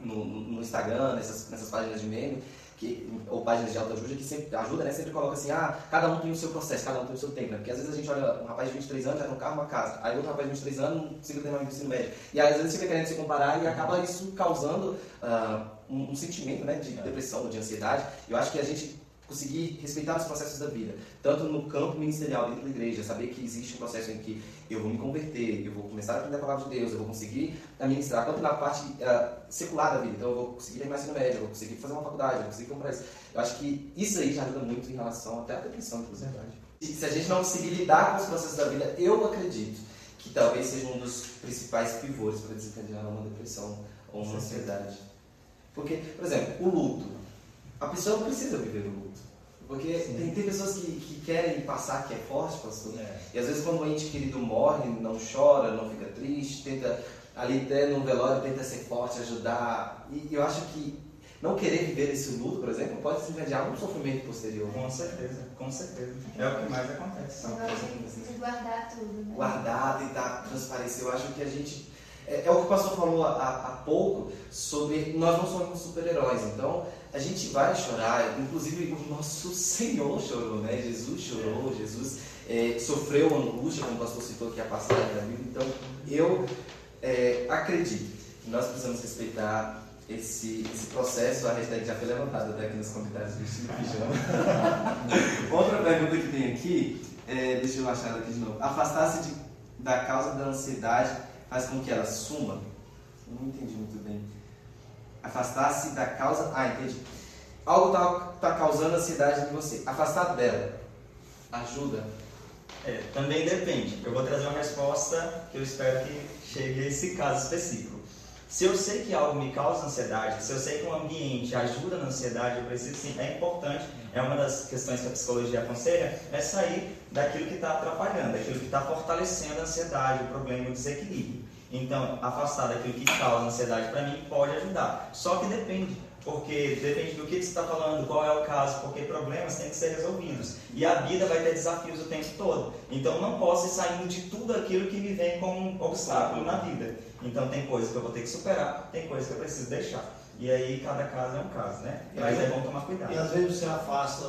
no, no Instagram, nessas, nessas páginas de meme, que, ou páginas de autoajuda que sempre ajuda, né? Sempre coloca assim, ah, cada um tem o seu processo, cada um tem o seu tempo, né? Porque às vezes a gente olha um rapaz de 23 anos, já tem um carro, uma casa, aí outro rapaz de 23 anos, não consegue terminar o ensino médio. E aí, às vezes fica querendo se comparar e acaba isso causando uh, um, um, sentimento, né? De é. depressão, de ansiedade. Eu acho que a gente conseguir respeitar os processos da vida, tanto no campo ministerial dentro da igreja, saber que existe um processo em que eu vou me converter, eu vou começar a aprender a palavra de Deus, eu vou conseguir administrar, tanto na parte uh, secular da vida, então eu vou conseguir terminar ensino médio, eu vou conseguir fazer uma faculdade, eu vou conseguir comprar isso. Eu acho que isso aí já ajuda muito em relação até à depressão, inclusive. E se a gente não conseguir lidar com os processos da vida, eu acredito que talvez seja um dos principais pivôs para desencadear uma depressão ou uma ansiedade. Porque, por exemplo, o luto. A pessoa não precisa viver o luto. Porque tem, tem, pessoas que, que querem passar que é forte, pastor. É. E às vezes quando o ente querido morre, não chora, não fica triste, tenta ali até no velório, tenta ser forte, ajudar. E eu acho que não querer viver esse luto, por exemplo, pode desencadear um sofrimento posterior. Com certeza, com certeza. É o que mais acontece. Você guardar tudo, né? Guardar, tentar transparecer. Eu acho que a gente é, é, o que o pastor falou há, há pouco sobre nós não somos super-heróis. Então, a gente vai chorar, inclusive o nosso Senhor chorou, né? Jesus chorou, Jesus é, sofreu angústia, como o pastor citou aqui a passagem da Bíblia. Então, eu é, acredito que nós precisamos respeitar esse, esse processo. A hashtag já foi levantada até aqui nos comentários do Estilo Pijama. Outra pergunta que tem aqui, é, deixa eu achar aqui de novo. Afastar-se da causa da ansiedade faz com que ela suma? Não entendi muito bem. Afastar-se da causa. Ah, entendi. Algo está tá causando ansiedade em você. Afastar dela ajuda? É, também depende. Eu vou trazer uma resposta que eu espero que chegue a esse caso específico. Se eu sei que algo me causa ansiedade, se eu sei que um ambiente ajuda na ansiedade, eu preciso sim, é importante, é uma das questões que a psicologia aconselha, é sair daquilo que está atrapalhando, daquilo que está fortalecendo a ansiedade, o problema, o desequilíbrio. Então, afastar daquilo que causa ansiedade para mim pode ajudar. Só que depende, porque depende do que, você está falando, qual é o caso, porque problemas têm que ser resolvidos. E a vida vai ter desafios o tempo todo. Então, não posso ir saindo de tudo aquilo que me vem como um obstáculo na vida. Então, tem coisas que eu vou ter que superar, tem coisas que eu preciso deixar. E aí, cada caso é um caso, né? Mas é bom tomar cuidado. E às vezes você afasta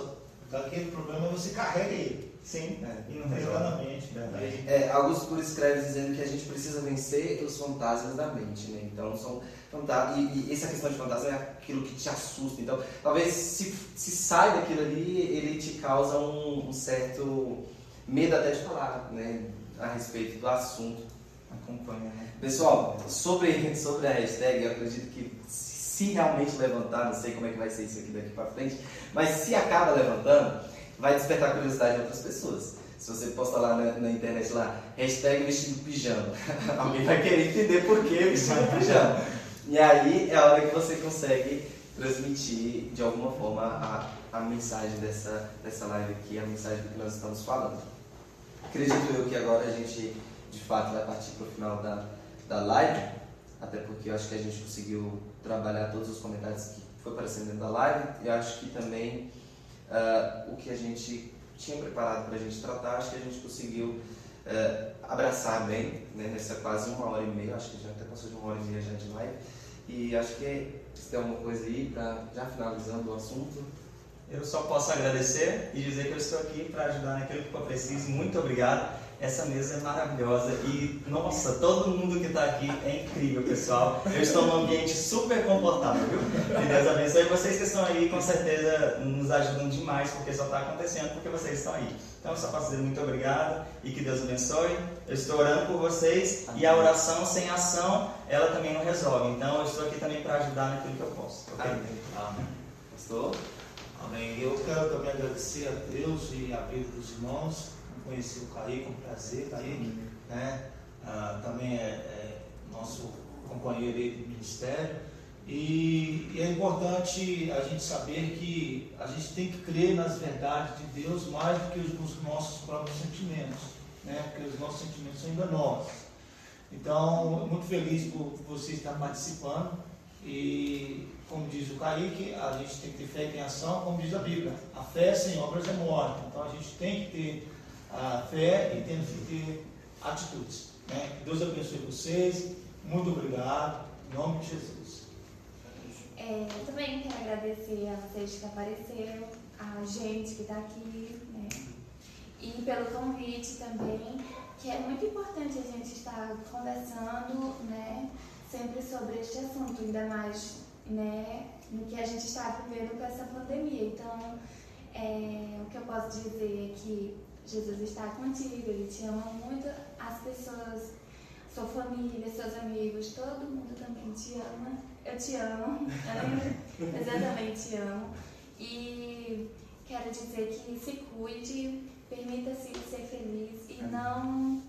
daquele problema, você carrega ele. Sim, é, e não Exatamente. É, Augusto Cury escreve dizendo que a gente precisa vencer os fantasmas da mente, né? Então são fantasmas. E, e essa questão de fantasma é aquilo que te assusta. Então, talvez se, se sai daquilo ali, ele te causa um, um certo medo até de falar, né? A respeito do assunto. Acompanha, né? Pessoal, sobre, sobre a hashtag, eu acredito que se realmente levantar, não sei como é que vai ser isso aqui daqui para frente, mas se acaba levantando, vai despertar curiosidade em outras pessoas. Se você posta lá na, na internet lá, hashtag vestido pijama, alguém vai querer entender por que vestido pijama. E aí é a hora que você consegue transmitir de alguma forma a, a mensagem dessa, dessa live aqui, a mensagem do que nós estamos falando. Acredito eu que agora a gente de fato vai partir para o final da, da live, até porque eu acho que a gente conseguiu trabalhar todos os comentários que foi aparecendo dentro da live e acho que também uh, o que a gente tinha preparado para a gente tratar, acho que a gente conseguiu uh, abraçar bem, né, nessa quase uma hora e meia, acho que já até passou de uma hora e meia já de live. E acho que se tem alguma coisa aí, pra, já finalizando o assunto. Eu só posso agradecer e dizer que eu estou aqui para ajudar naquilo que eu preciso. Muito obrigado. Essa mesa é maravilhosa e, nossa, todo mundo que está aqui é incrível, pessoal. Eu estou num ambiente super confortável, viu? Que Deus abençoe. Vocês que estão aí, com certeza, nos ajudam demais, porque só está acontecendo porque vocês estão aí. Então, eu só posso dizer muito obrigado e que Deus abençoe. Eu estou orando por vocês e a oração sem ação, ela também não resolve. Então, eu estou aqui também para ajudar naquilo que eu posso. Okay? Amém. Amém. Pastor? Amém. Eu quero também agradecer a Deus e a vida dos irmãos conheci o Kaique, um prazer, Kaique, né? Ah, também é, é, nosso companheiro de ministério. E, e, é importante a gente saber que a gente tem que crer nas verdades de Deus mais do que os, os nossos próprios sentimentos, né? porque os nossos sentimentos são enganosos. Então, muito feliz por você estar participando e, como diz o Kaique, a gente tem que ter fé em ação, como diz a Bíblia. A fé sem obras é morta. Então, a gente tem que ter a fé e temos que ter atitudes. Né? Deus abençoe vocês. Muito obrigado. Em nome de Jesus. É, também quero agradecer a vocês que apareceram, a gente que está aqui, né? E pelo convite também, que é muito importante a gente estar conversando, né? Sempre sobre este assunto, ainda mais, né? No que a gente está vivendo com essa pandemia. Então, é, o que eu posso dizer é que Jesus está contigo, Ele te ama muito, as pessoas, sua família, seus amigos, todo mundo também te ama. Eu te amo, eu exatamente te amo. E quero dizer que se cuide, permita-se ser feliz e não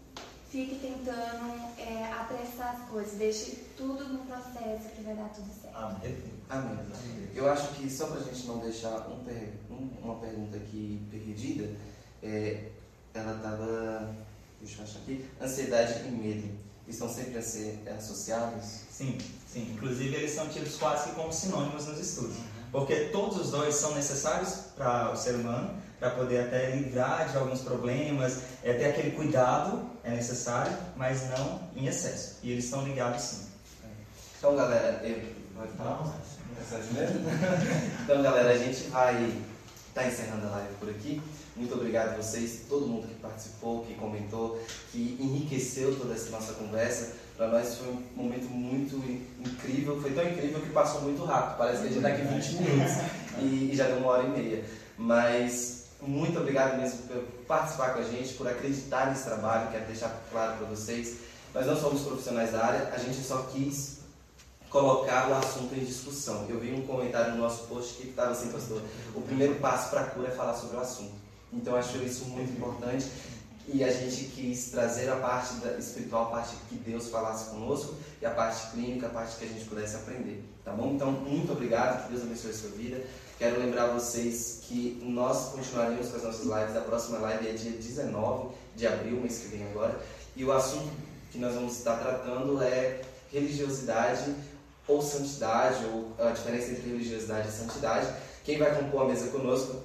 fique tentando é, apressar as coisas, deixe tudo no processo que vai dar tudo certo. Amém. Amém. Eu acho que só para a gente não deixar um per- um- uma pergunta aqui perdida, é, ela estava, deixa eu achar aqui, ansiedade e medo estão sempre a ser associados? Sim, sim. Inclusive eles são tidos quase como sinônimos nos estudos. Porque todos os dois são necessários para o ser humano, para poder até livrar de alguns problemas, é, ter aquele cuidado é necessário, mas não em excesso. E eles estão ligados sim. Então, galera, eu, vai falar? Mensagem mesmo? Então, galera, a gente vai estar encerrando a live por aqui. Muito obrigado a vocês, todo mundo que participou, que comentou, que enriqueceu toda essa nossa conversa. Para nós foi um momento muito incrível, foi tão incrível que passou muito rápido. Parece que a gente está aqui 20 minutos e, e já deu uma hora e meia. Mas muito obrigado mesmo por participar com a gente, por acreditar nesse trabalho, quero deixar claro para vocês. Nós não somos profissionais da área, a gente só quis colocar o assunto em discussão. Eu vi um comentário no nosso post que estava assim, pastor, o primeiro passo para a cura é falar sobre o assunto. Então acho isso muito importante e a gente quis trazer a parte da espiritual, a parte que Deus falasse conosco e a parte clínica, a parte que a gente pudesse aprender, tá bom? Então, muito obrigado, que Deus abençoe a sua vida. Quero lembrar vocês que nós continuaremos com as nossas lives. A próxima live é dia 19 de abril, mês que vem agora. E o assunto que nós vamos estar tratando é religiosidade ou santidade, ou a diferença entre religiosidade e santidade. Quem vai compor a mesa conosco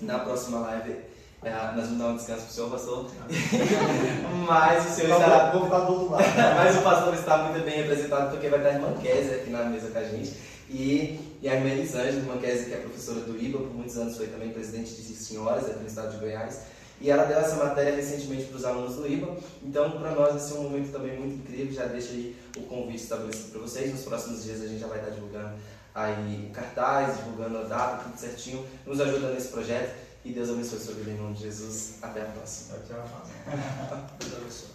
na próxima live, é, nós vamos dar um descanso para o senhor, pastor. Mas o senhor estará Vou ficar do lado. mas o pastor está muito bem representado porque vai estar a irmã Kézia aqui na mesa com a gente. E, e a irmã Elisângela, irmã Kézia, que é professora do IBA, por muitos anos foi também presidente de senhoras aqui no estado de Goiás. E ela deu essa matéria recentemente para os alunos do IBA. Então, para nós, vai ser um momento também muito incrível. Já deixa aí o convite estabelecido para vocês. Nos próximos dias a gente já vai estar divulgando aí o cartaz, divulgando a data, tudo certinho, nos ajudando nesse projeto. E Deus abençoe sua vida em nome de Jesus. Até a próxima. Tchau, tchau. Deus abençoe.